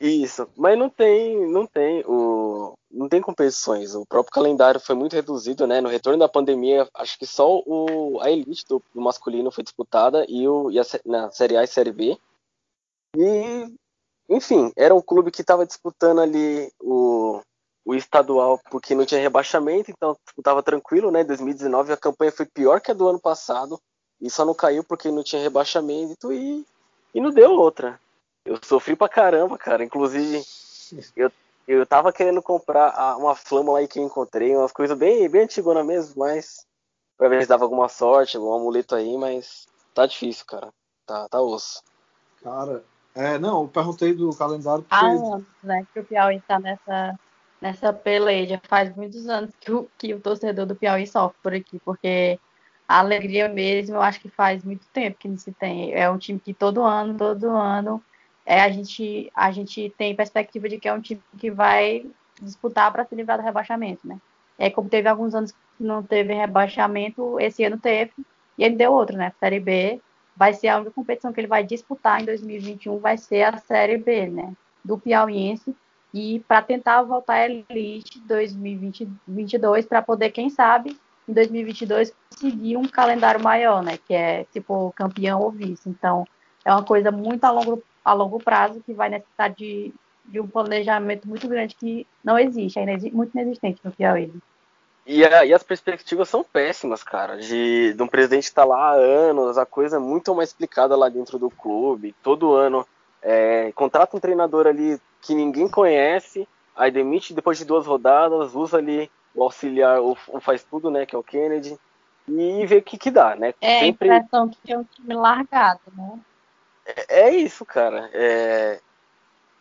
Isso, mas não tem, não tem o, não tem competições. O próprio calendário foi muito reduzido, né? No retorno da pandemia, acho que só o, a elite do, do masculino foi disputada e, o, e a, na Série A e Série B. E, enfim, era um clube que estava disputando ali o, o estadual porque não tinha rebaixamento, então disputava tranquilo, né? 2019 a campanha foi pior que a do ano passado e só não caiu porque não tinha rebaixamento e, e não deu outra. Eu sofri pra caramba, cara. Inclusive, eu, eu tava querendo comprar a- uma flâmula aí que eu encontrei, umas coisas bem, bem antigonas mesmo, mas pra ver se dava alguma sorte, algum amuleto aí, mas tá difícil, cara. Tá, tá osso. Cara, é, não, eu perguntei do calendário porque Há anos, né, que o Piauí está nessa, nessa peleja. Faz muitos anos que o, que o torcedor do Piauí sofre por aqui, porque a alegria mesmo, eu acho que faz muito tempo que não se tem. É um time que todo ano, todo ano, é, a, gente, a gente tem perspectiva de que é um time que vai disputar para se livrar do rebaixamento, né? É como teve alguns anos que não teve rebaixamento, esse ano teve, e ele deu outro, né? Série B vai ser a única competição que ele vai disputar em 2021, vai ser a Série B, né? Do Piauiense, e para tentar voltar à Elite 2022, para poder, quem sabe, em 2022 conseguir um calendário maior, né? Que é tipo campeão ou vice. Então, é uma coisa muito a longo, a longo prazo que vai necessitar de, de um planejamento muito grande que não existe, é muito inexistente no Piauí. E, a- e as perspectivas são péssimas, cara. De, de um presidente que tá lá há anos, a coisa é muito mal explicada lá dentro do clube. Todo ano é, contrata um treinador ali que ninguém conhece, aí demite depois de duas rodadas, usa ali o auxiliar, o, o faz tudo, né, que é o Kennedy, e vê o que, que dá, né? É a Sempre impressão que é um time largado, né? é isso, cara. É,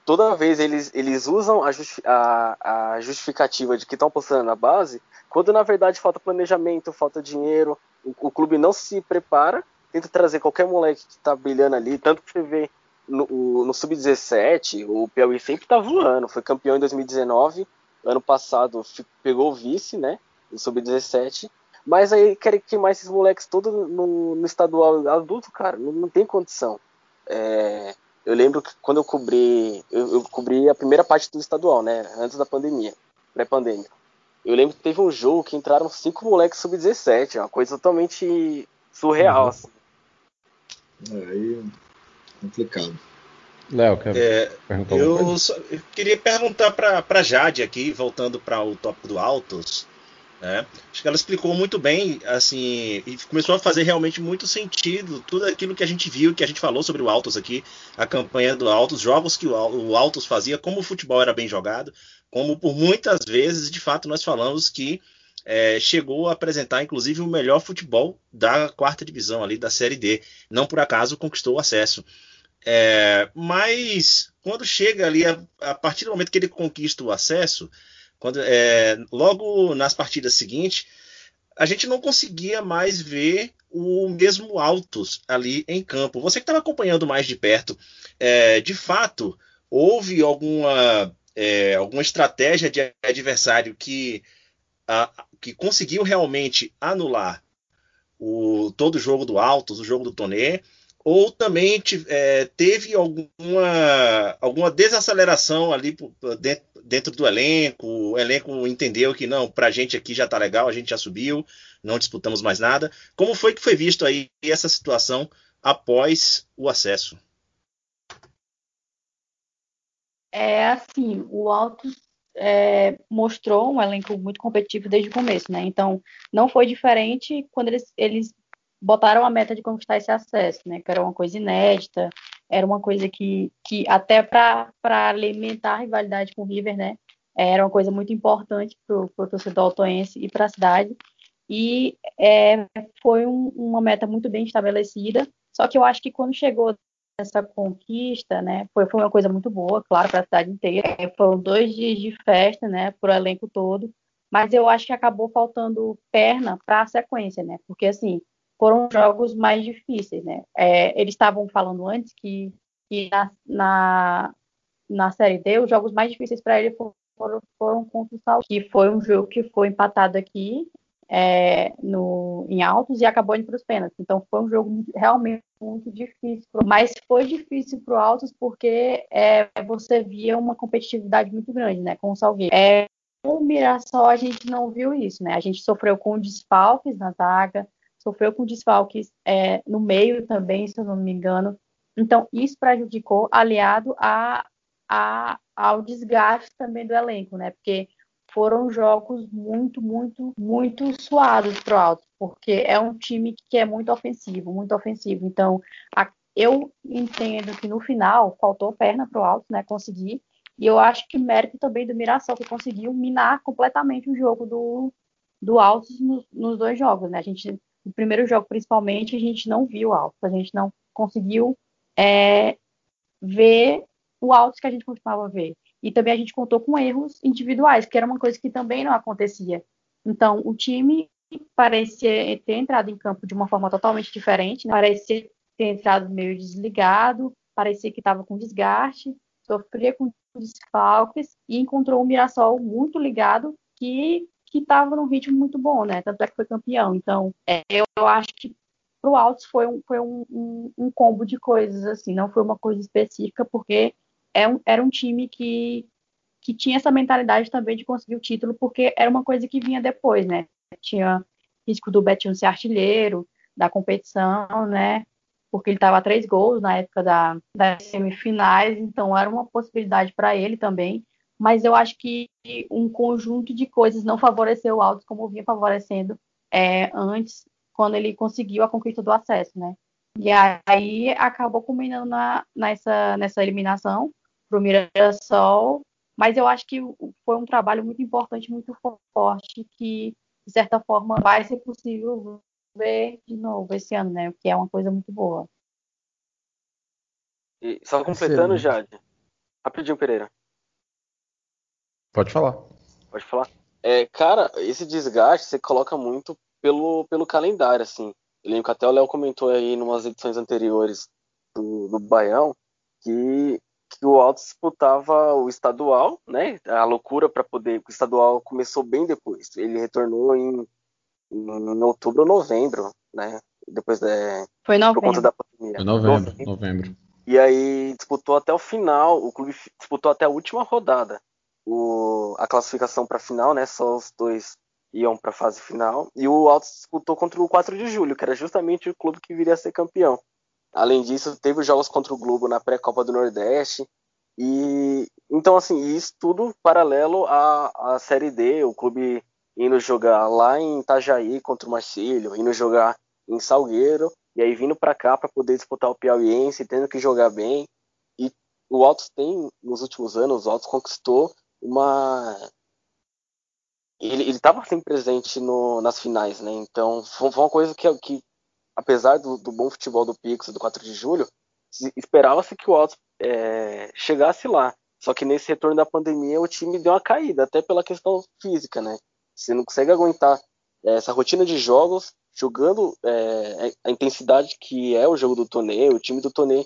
toda vez eles, eles usam a, justi- a- a justificativa de que estão apostando na base, quando na verdade falta planejamento, falta dinheiro, o, o clube não se prepara, tenta trazer qualquer moleque que tá brilhando ali, tanto que você vê no, no Sub-17, o Piauí sempre tá voando, foi campeão em 2019, ano passado pegou o vice, né, no Sub-17, mas aí querem queimar esses moleques todos no, no estadual adulto, cara, não, não tem condição. É, eu lembro que quando eu cobri, eu, eu cobri a primeira parte do estadual, né? Antes da pandemia, pré-pandêmica. Eu lembro que teve um jogo que entraram cinco moleques sub-17, é uma coisa totalmente surreal. Uhum. assim. É, aí é complicado. Léo, quer É, perguntar? Eu, só- eu queria perguntar para a Jade aqui, voltando para o tópico do Autos. Né? Acho que ela explicou muito bem, assim, e começou a fazer realmente muito sentido tudo aquilo que a gente viu, que a gente falou sobre o Autos aqui, a campanha do Autos, jogos que o, Al- o Autos fazia, como o futebol era bem jogado, como por muitas vezes, de fato, nós falamos que é, chegou a apresentar, inclusive, o melhor futebol da quarta divisão ali, da Série D. Não por acaso conquistou o acesso. É, mas quando chega ali, a, a partir do momento que ele conquista o acesso, quando, é, logo nas partidas seguintes, a gente não conseguia mais ver o mesmo Altos ali em campo. Você que estava acompanhando mais de perto, é, de fato, houve alguma, é, alguma estratégia de adversário que, a, que conseguiu realmente anular o, todo o jogo do Altos, o jogo do Tonê, ou também é, teve alguma, alguma desaceleração ali dentro, do elenco, o elenco entendeu que não, pra gente aqui já tá legal, a gente já subiu, não disputamos mais nada. Como foi que foi visto aí essa situação após o acesso? É assim, o Altos é, mostrou um elenco muito competitivo desde o começo, né? Então, não foi diferente quando eles, eles botaram a meta de conquistar esse acesso, né? Que era uma coisa inédita. era uma coisa que, que até para alimentar a rivalidade com o River, né? Era uma coisa muito importante para o torcedor altoense e para a cidade. E é, foi um, uma meta muito bem estabelecida. Só que eu acho que quando chegou essa conquista, né, foi, foi uma coisa muito boa, claro, para a cidade inteira. É, foram dois dias de festa, né, para o elenco todo. Mas eu acho que acabou faltando perna para a sequência, né? Porque assim foram jogos mais difíceis, né? É, eles estavam falando antes que, que na, na, na série D os jogos mais difíceis para ele foram, foram contra o Sal, que foi um jogo que foi empatado aqui é, no, em altos e acabou indo para os pênaltis. Então foi um jogo realmente muito difícil. Mas foi difícil para o Altos porque é, você via uma competitividade muito grande né, com o Salgueiro. É, o Mirassol a gente não viu isso, né? A gente sofreu com desfalques na zaga, sofreu com desfalques é, no meio também, se eu não me engano. Então, isso prejudicou, aliado a, a, ao desgaste também do elenco, né? Porque foram jogos muito, muito, muito suados para o Alto, porque é um time que é muito ofensivo, muito ofensivo. Então, a, eu entendo que no final faltou perna para o Alto, né? Conseguir. E eu acho que mérito também do Mirassol, que conseguiu minar completamente o jogo do, do Altos nos, nos dois jogos, né? A gente, no primeiro jogo, principalmente, a gente não viu Altos, a gente não conseguiu é, ver o Altos que a gente costumava ver. E também a gente contou com erros individuais, que era uma coisa que também não acontecia. Então, o time parecia ter entrado em campo de uma forma totalmente diferente, né? parecia ter entrado meio desligado, parecia que estava com desgaste, sofria com desfalques e encontrou o Mirassol muito ligado que que estava num ritmo muito bom, né? Tanto é que foi campeão. Então, é, eu, eu, acho que para o Altos foi, um, foi um, um, um, combo de coisas, assim, não foi uma coisa específica, porque é um, era um time que, que tinha essa mentalidade também de conseguir o título, porque era uma coisa que vinha depois, né? Tinha risco do Betinho ser artilheiro da competição, né? Porque ele estava a três gols na época da, das semifinais, então era uma possibilidade para ele também. Mas eu acho que um conjunto de coisas não favoreceu o Altos como vinha favorecendo é, antes, quando ele conseguiu a conquista do acesso, né? E aí acabou culminando na, nessa, nessa eliminação para o Mirassol, mas eu acho que foi um trabalho muito importante, muito forte, que de certa forma vai ser possível ver de novo esse ano, né? Que é uma coisa muito boa. E só completando, Jade. Rapidinho, Pereira. Pode falar. Pode falar. É, cara, esse desgaste você coloca muito pelo, pelo calendário, assim. Eu lembro que até o Léo comentou aí em umas edições anteriores do, do Baião que que o Alto disputava o estadual, né? A loucura para poder. O estadual começou bem depois. Ele retornou em, em outubro ou novembro, né? Depois da. Foi novembro. Por conta da pandemia. Foi novembro, novembro. novembro. E aí disputou até o final. O clube disputou até a última rodada. O, a classificação para a final, né? Só os dois iam para a fase final. E o Alto disputou contra o 4 de julho, que era justamente o clube que viria a ser campeão. Além disso, teve jogos contra o Globo na pré-copa do Nordeste. E então assim, isso tudo paralelo à, à Série D, o clube indo jogar lá em Itajaí contra o Marcílio, indo jogar em Salgueiro, e aí vindo para cá para poder disputar o Piauiense, tendo que jogar bem. E o Altos tem, nos últimos anos, o Altos conquistou uma. Ele estava sempre presente no, nas finais, né? Então foi, uma coisa que, que apesar do, do, bom futebol do Pix do 4 de julho, esperava-se que o Altos é, chegasse lá. Só que nesse retorno da pandemia o time deu uma caída, até pela questão física, né? Você não consegue aguentar é, essa rotina de jogos, jogando é, a intensidade que é o jogo do Tonê, o time do Tonê,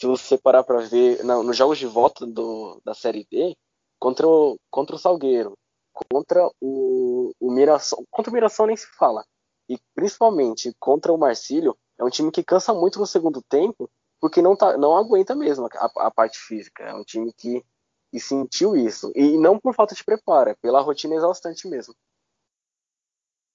se você parar para ver não, nos jogos de volta do, da Série D, contra o, contra o Salgueiro, contra o, o Mirassol, contra o Mirassol nem se fala, e principalmente contra o Marcílio, é um time que cansa muito no segundo tempo, porque não, tá, não aguenta mesmo a, a parte física. É um time que, que, sentiu isso. E não por falta de preparo, é pela rotina exaustante mesmo.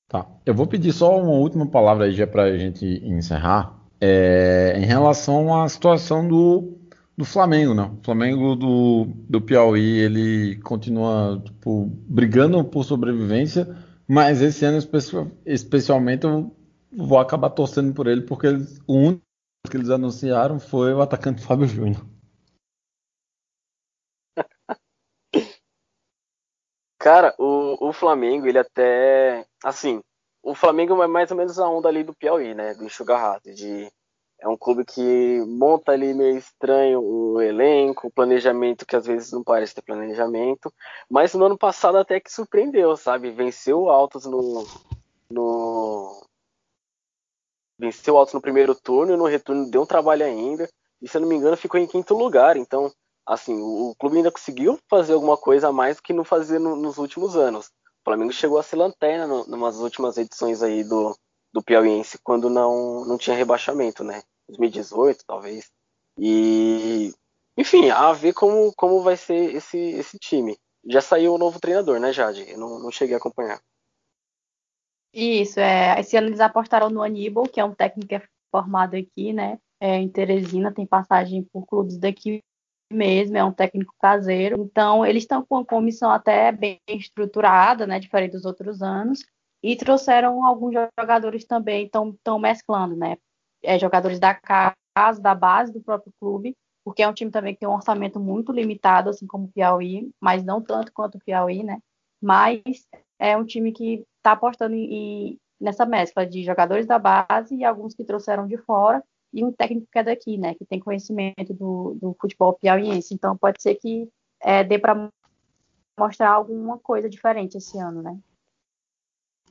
Tá. Eu vou pedir só uma última palavra aí já para a gente encerrar. É, em relação à situação do, do Flamengo, né? O Flamengo do, do Piauí, ele continua tipo, brigando por sobrevivência, mas esse ano, especialmente, eu vou acabar torcendo por ele, porque o que eles anunciaram foi o atacante Fábio Júnior. [LAUGHS] Cara, o, o Flamengo, ele até. Assim, o Flamengo é mais ou menos a onda ali do Piauí, né? Do Enxuga de é um clube que monta ali meio estranho o elenco, o planejamento que às vezes não parece ter planejamento, mas no ano passado até que surpreendeu, sabe? Venceu o Altos no, no venceu o Altos no primeiro turno e no retorno deu um trabalho ainda, e se eu não me engano ficou em quinto lugar, então assim, o, o clube ainda conseguiu fazer alguma coisa a mais do que não fazia no, nos últimos anos. O Flamengo chegou a ser lanterna no, numas últimas edições aí do, do Piauiense quando não, não tinha rebaixamento, né? 2018, talvez. E, enfim, a ver como, como vai ser esse, esse time. Já saiu o novo treinador, né, Jade? Eu não, não cheguei a acompanhar. Isso, é. Esse ano eles apostaram no Aníbal, que é um técnico é formado aqui, né? É, em Teresina, tem passagem por clubes daqui mesmo, é um técnico caseiro. Então, eles estão com uma comissão até bem estruturada, né? Diferente dos outros anos. E trouxeram alguns jogadores também, estão mesclando, né? É, jogadores da casa, da base do próprio clube, porque é um time também que tem um orçamento muito limitado, assim como o Piauí, mas não tanto quanto o Piauí, né? Mas é um time que está apostando em, nessa mescla de jogadores da base e alguns que trouxeram de fora, e um técnico que é daqui, né? Que tem conhecimento do, do futebol piauiense. Então pode ser que é, dê para mostrar alguma coisa diferente esse ano, né?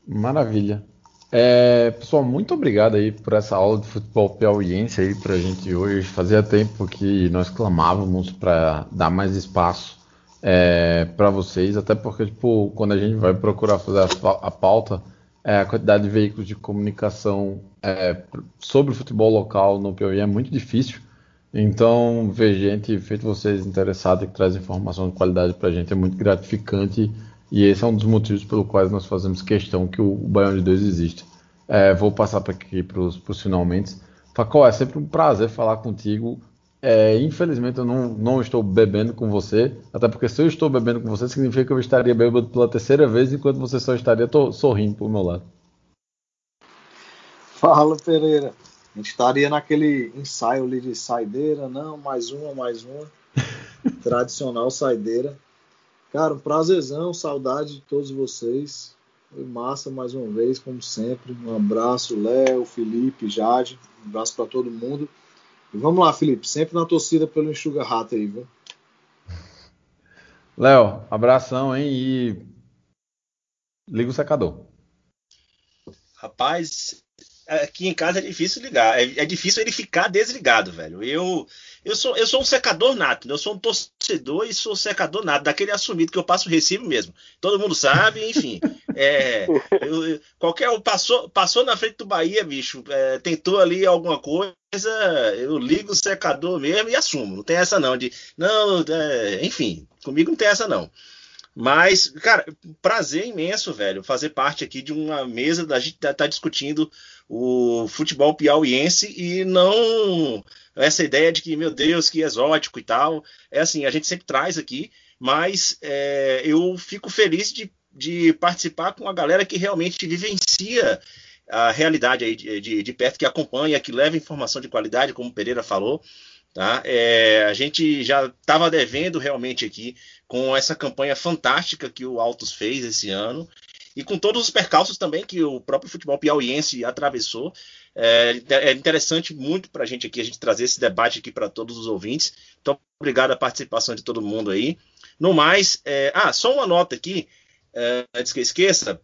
Maravilha. É, pessoal, muito obrigado aí por essa aula de futebol piauiense aí pra gente hoje. Fazia tempo que nós clamávamos para dar mais espaço é, para vocês, até porque tipo, quando a gente vai procurar fazer a, a pauta, é, a quantidade de veículos de comunicação é, sobre o futebol local no Piauí é muito difícil. Então, ver gente, feito vocês interessados que traz informação de qualidade para a gente é muito gratificante e esse é um dos motivos pelo quais nós fazemos questão que o, o Baião de Dois existe. É, vou passar para aqui para os finalmente. Facol, é sempre um prazer falar contigo. É, infelizmente eu não, não estou bebendo com você, até porque se eu estou bebendo com você, significa que eu estaria bebendo pela terceira vez, enquanto você só estaria sorrindo pro meu lado. Fala, Pereira. A gente estaria naquele ensaio ali de saideira, não, mais uma, mais uma. [LAUGHS] Tradicional saideira. Cara, um prazerzão, saudade de todos vocês. Foi massa mais uma vez, como sempre. Um abraço, Léo, Felipe, Jade. Um abraço para todo mundo. E vamos lá, Felipe, sempre na torcida pelo Enxuga Rato aí, viu? [LAUGHS] Léo, abração, hein? E liga o secador. Rapaz, aqui em casa é difícil ligar. É, é, difícil ele ficar desligado, velho. Eu, eu, sou, eu sou um secador nato. Né? Eu sou um torcedor e sou um secador nato. Daquele assumido que eu passo o recibo mesmo. Todo mundo sabe, enfim. [LAUGHS] É, eu, qualquer um passou, passou na frente do Bahia, bicho. É, tentou ali alguma coisa. Eu ligo o secador mesmo e assumo. Não tem essa não. De, não, é, enfim. Comigo não tem essa não. Mas, cara, prazer imenso, velho, fazer parte aqui de uma mesa da gente tá, tá discutindo o futebol piauiense e não essa ideia de que, meu Deus, que exótico e tal. É assim, a gente sempre traz aqui, mas é, eu fico feliz de, de participar com a galera que realmente vivencia a realidade aí de, de, de perto, que acompanha, que leva informação de qualidade, como o Pereira falou. Tá? É, a gente já estava devendo realmente aqui com essa campanha fantástica que o Altos fez esse ano e com todos os percalços também que o próprio futebol piauiense atravessou. É, é interessante muito para a gente aqui, a gente trazer esse debate aqui para todos os ouvintes. Então, obrigado a participação de todo mundo aí. No mais, é, ah, só uma nota aqui, é, antes que eu esqueça.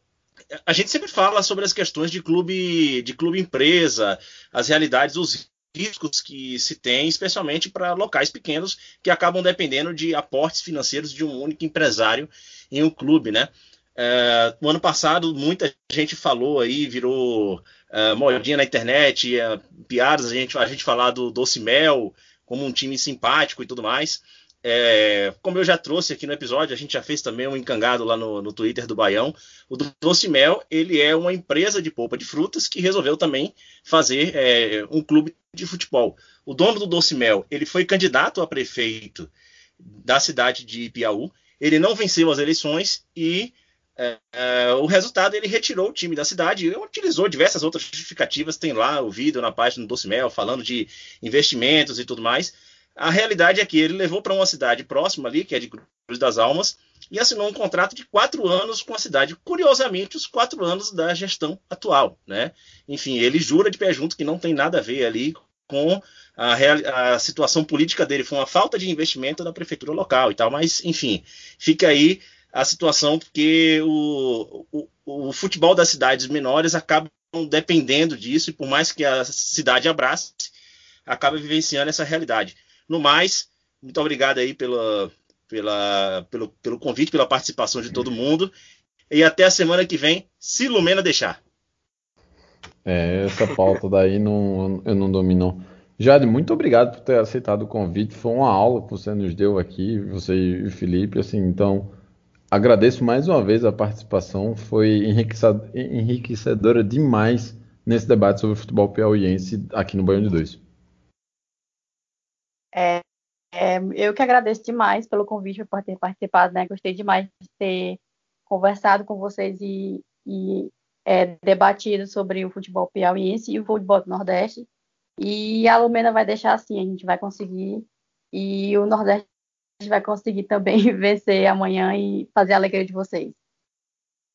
A gente sempre fala sobre as questões de clube, de clube empresa, as realidades, os riscos que se tem, especialmente para locais pequenos que acabam dependendo de aportes financeiros de um único empresário em um clube, né? É, no ano passado, muita gente falou aí, virou é, modinha na internet, é, piadas, a gente, a gente falar do Doce Mel como um time simpático e tudo mais. É, como eu já trouxe aqui no episódio, a gente já fez também um encangado lá no, no Twitter do Baião. O Doce Mel ele é uma empresa de polpa de frutas que resolveu também fazer é, um clube de futebol. O dono do Doce Mel ele foi candidato a prefeito da cidade de Piauí. Ele não venceu as eleições e é, é, o resultado ele retirou o time da cidade e utilizou diversas outras justificativas. Tem lá o vídeo na página do Doce Mel falando de investimentos e tudo mais. A realidade é que ele levou para uma cidade próxima ali, que é de Cruz das Almas, e assinou um contrato de quatro anos com a cidade. Curiosamente, os quatro anos da gestão atual. Né? Enfim, ele jura de pé junto que não tem nada a ver ali com a, real, a, situação política dele. Foi uma falta de investimento da prefeitura local e tal. Mas, enfim, fica aí a situação, porque o, o, o futebol das cidades menores acaba dependendo disso, e por mais que a cidade abrace, acaba vivenciando essa realidade. No mais, muito obrigado aí pela, pela, pelo, pelo convite, pela participação de todo mundo. E até a semana que vem, se Lumena deixar. É, essa pauta daí não, eu não domino. Jade, muito obrigado por ter aceitado o convite. Foi uma aula que você nos deu aqui, você e o Felipe. Assim, então, agradeço mais uma vez a participação. Foi enriquecedora demais nesse debate sobre futebol piauiense aqui no Banho de Dois. É, é, eu que agradeço demais pelo convite por ter participado, né? Gostei demais de ter conversado com vocês e, e é, debatido sobre o futebol piauiense e o futebol do Nordeste. E a Lumena vai deixar assim, a gente vai conseguir. E o Nordeste vai conseguir também [LAUGHS] vencer amanhã e fazer a alegria de vocês.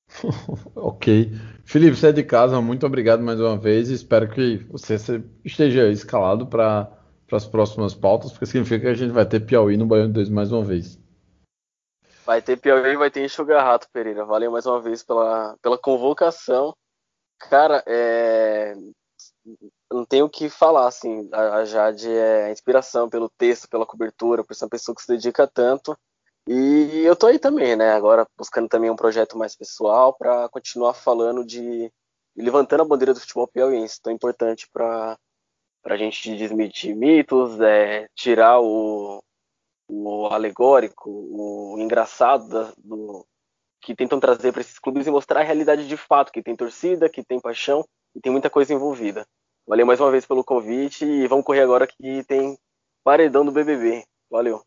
[LAUGHS] ok. Felipe, você é de casa, muito obrigado mais uma vez. Espero que você esteja escalado para para as próximas pautas, porque significa que a gente vai ter Piauí no Baiano 2 mais uma vez. Vai ter Piauí e vai ter Enxuga Rato, Pereira. Valeu mais uma vez pela, pela convocação. Cara, é... não tenho o que falar, assim. A, Jade é inspiração pelo texto, pela cobertura, por ser uma pessoa que se dedica tanto. E eu tô aí também, né? Agora buscando também um projeto mais pessoal para continuar falando de. levantando a bandeira do futebol piauiense, tão importante para para a gente desmitir mitos, é, tirar o, o alegórico, o engraçado da, do, que tentam trazer para esses clubes e mostrar a realidade de fato, que tem torcida, que tem paixão e tem muita coisa envolvida. Valeu mais uma vez pelo convite e vamos correr agora que tem paredão do BBB. Valeu.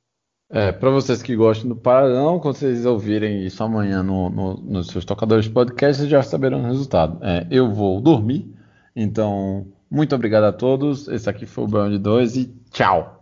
É, para vocês que gostam do Paredão, quando vocês ouvirem isso amanhã no, no, nos seus tocadores de podcast, vocês já saberão o resultado. É, eu vou dormir, então muito obrigado a todos. Esse aqui foi o Beyond 2 e tchau!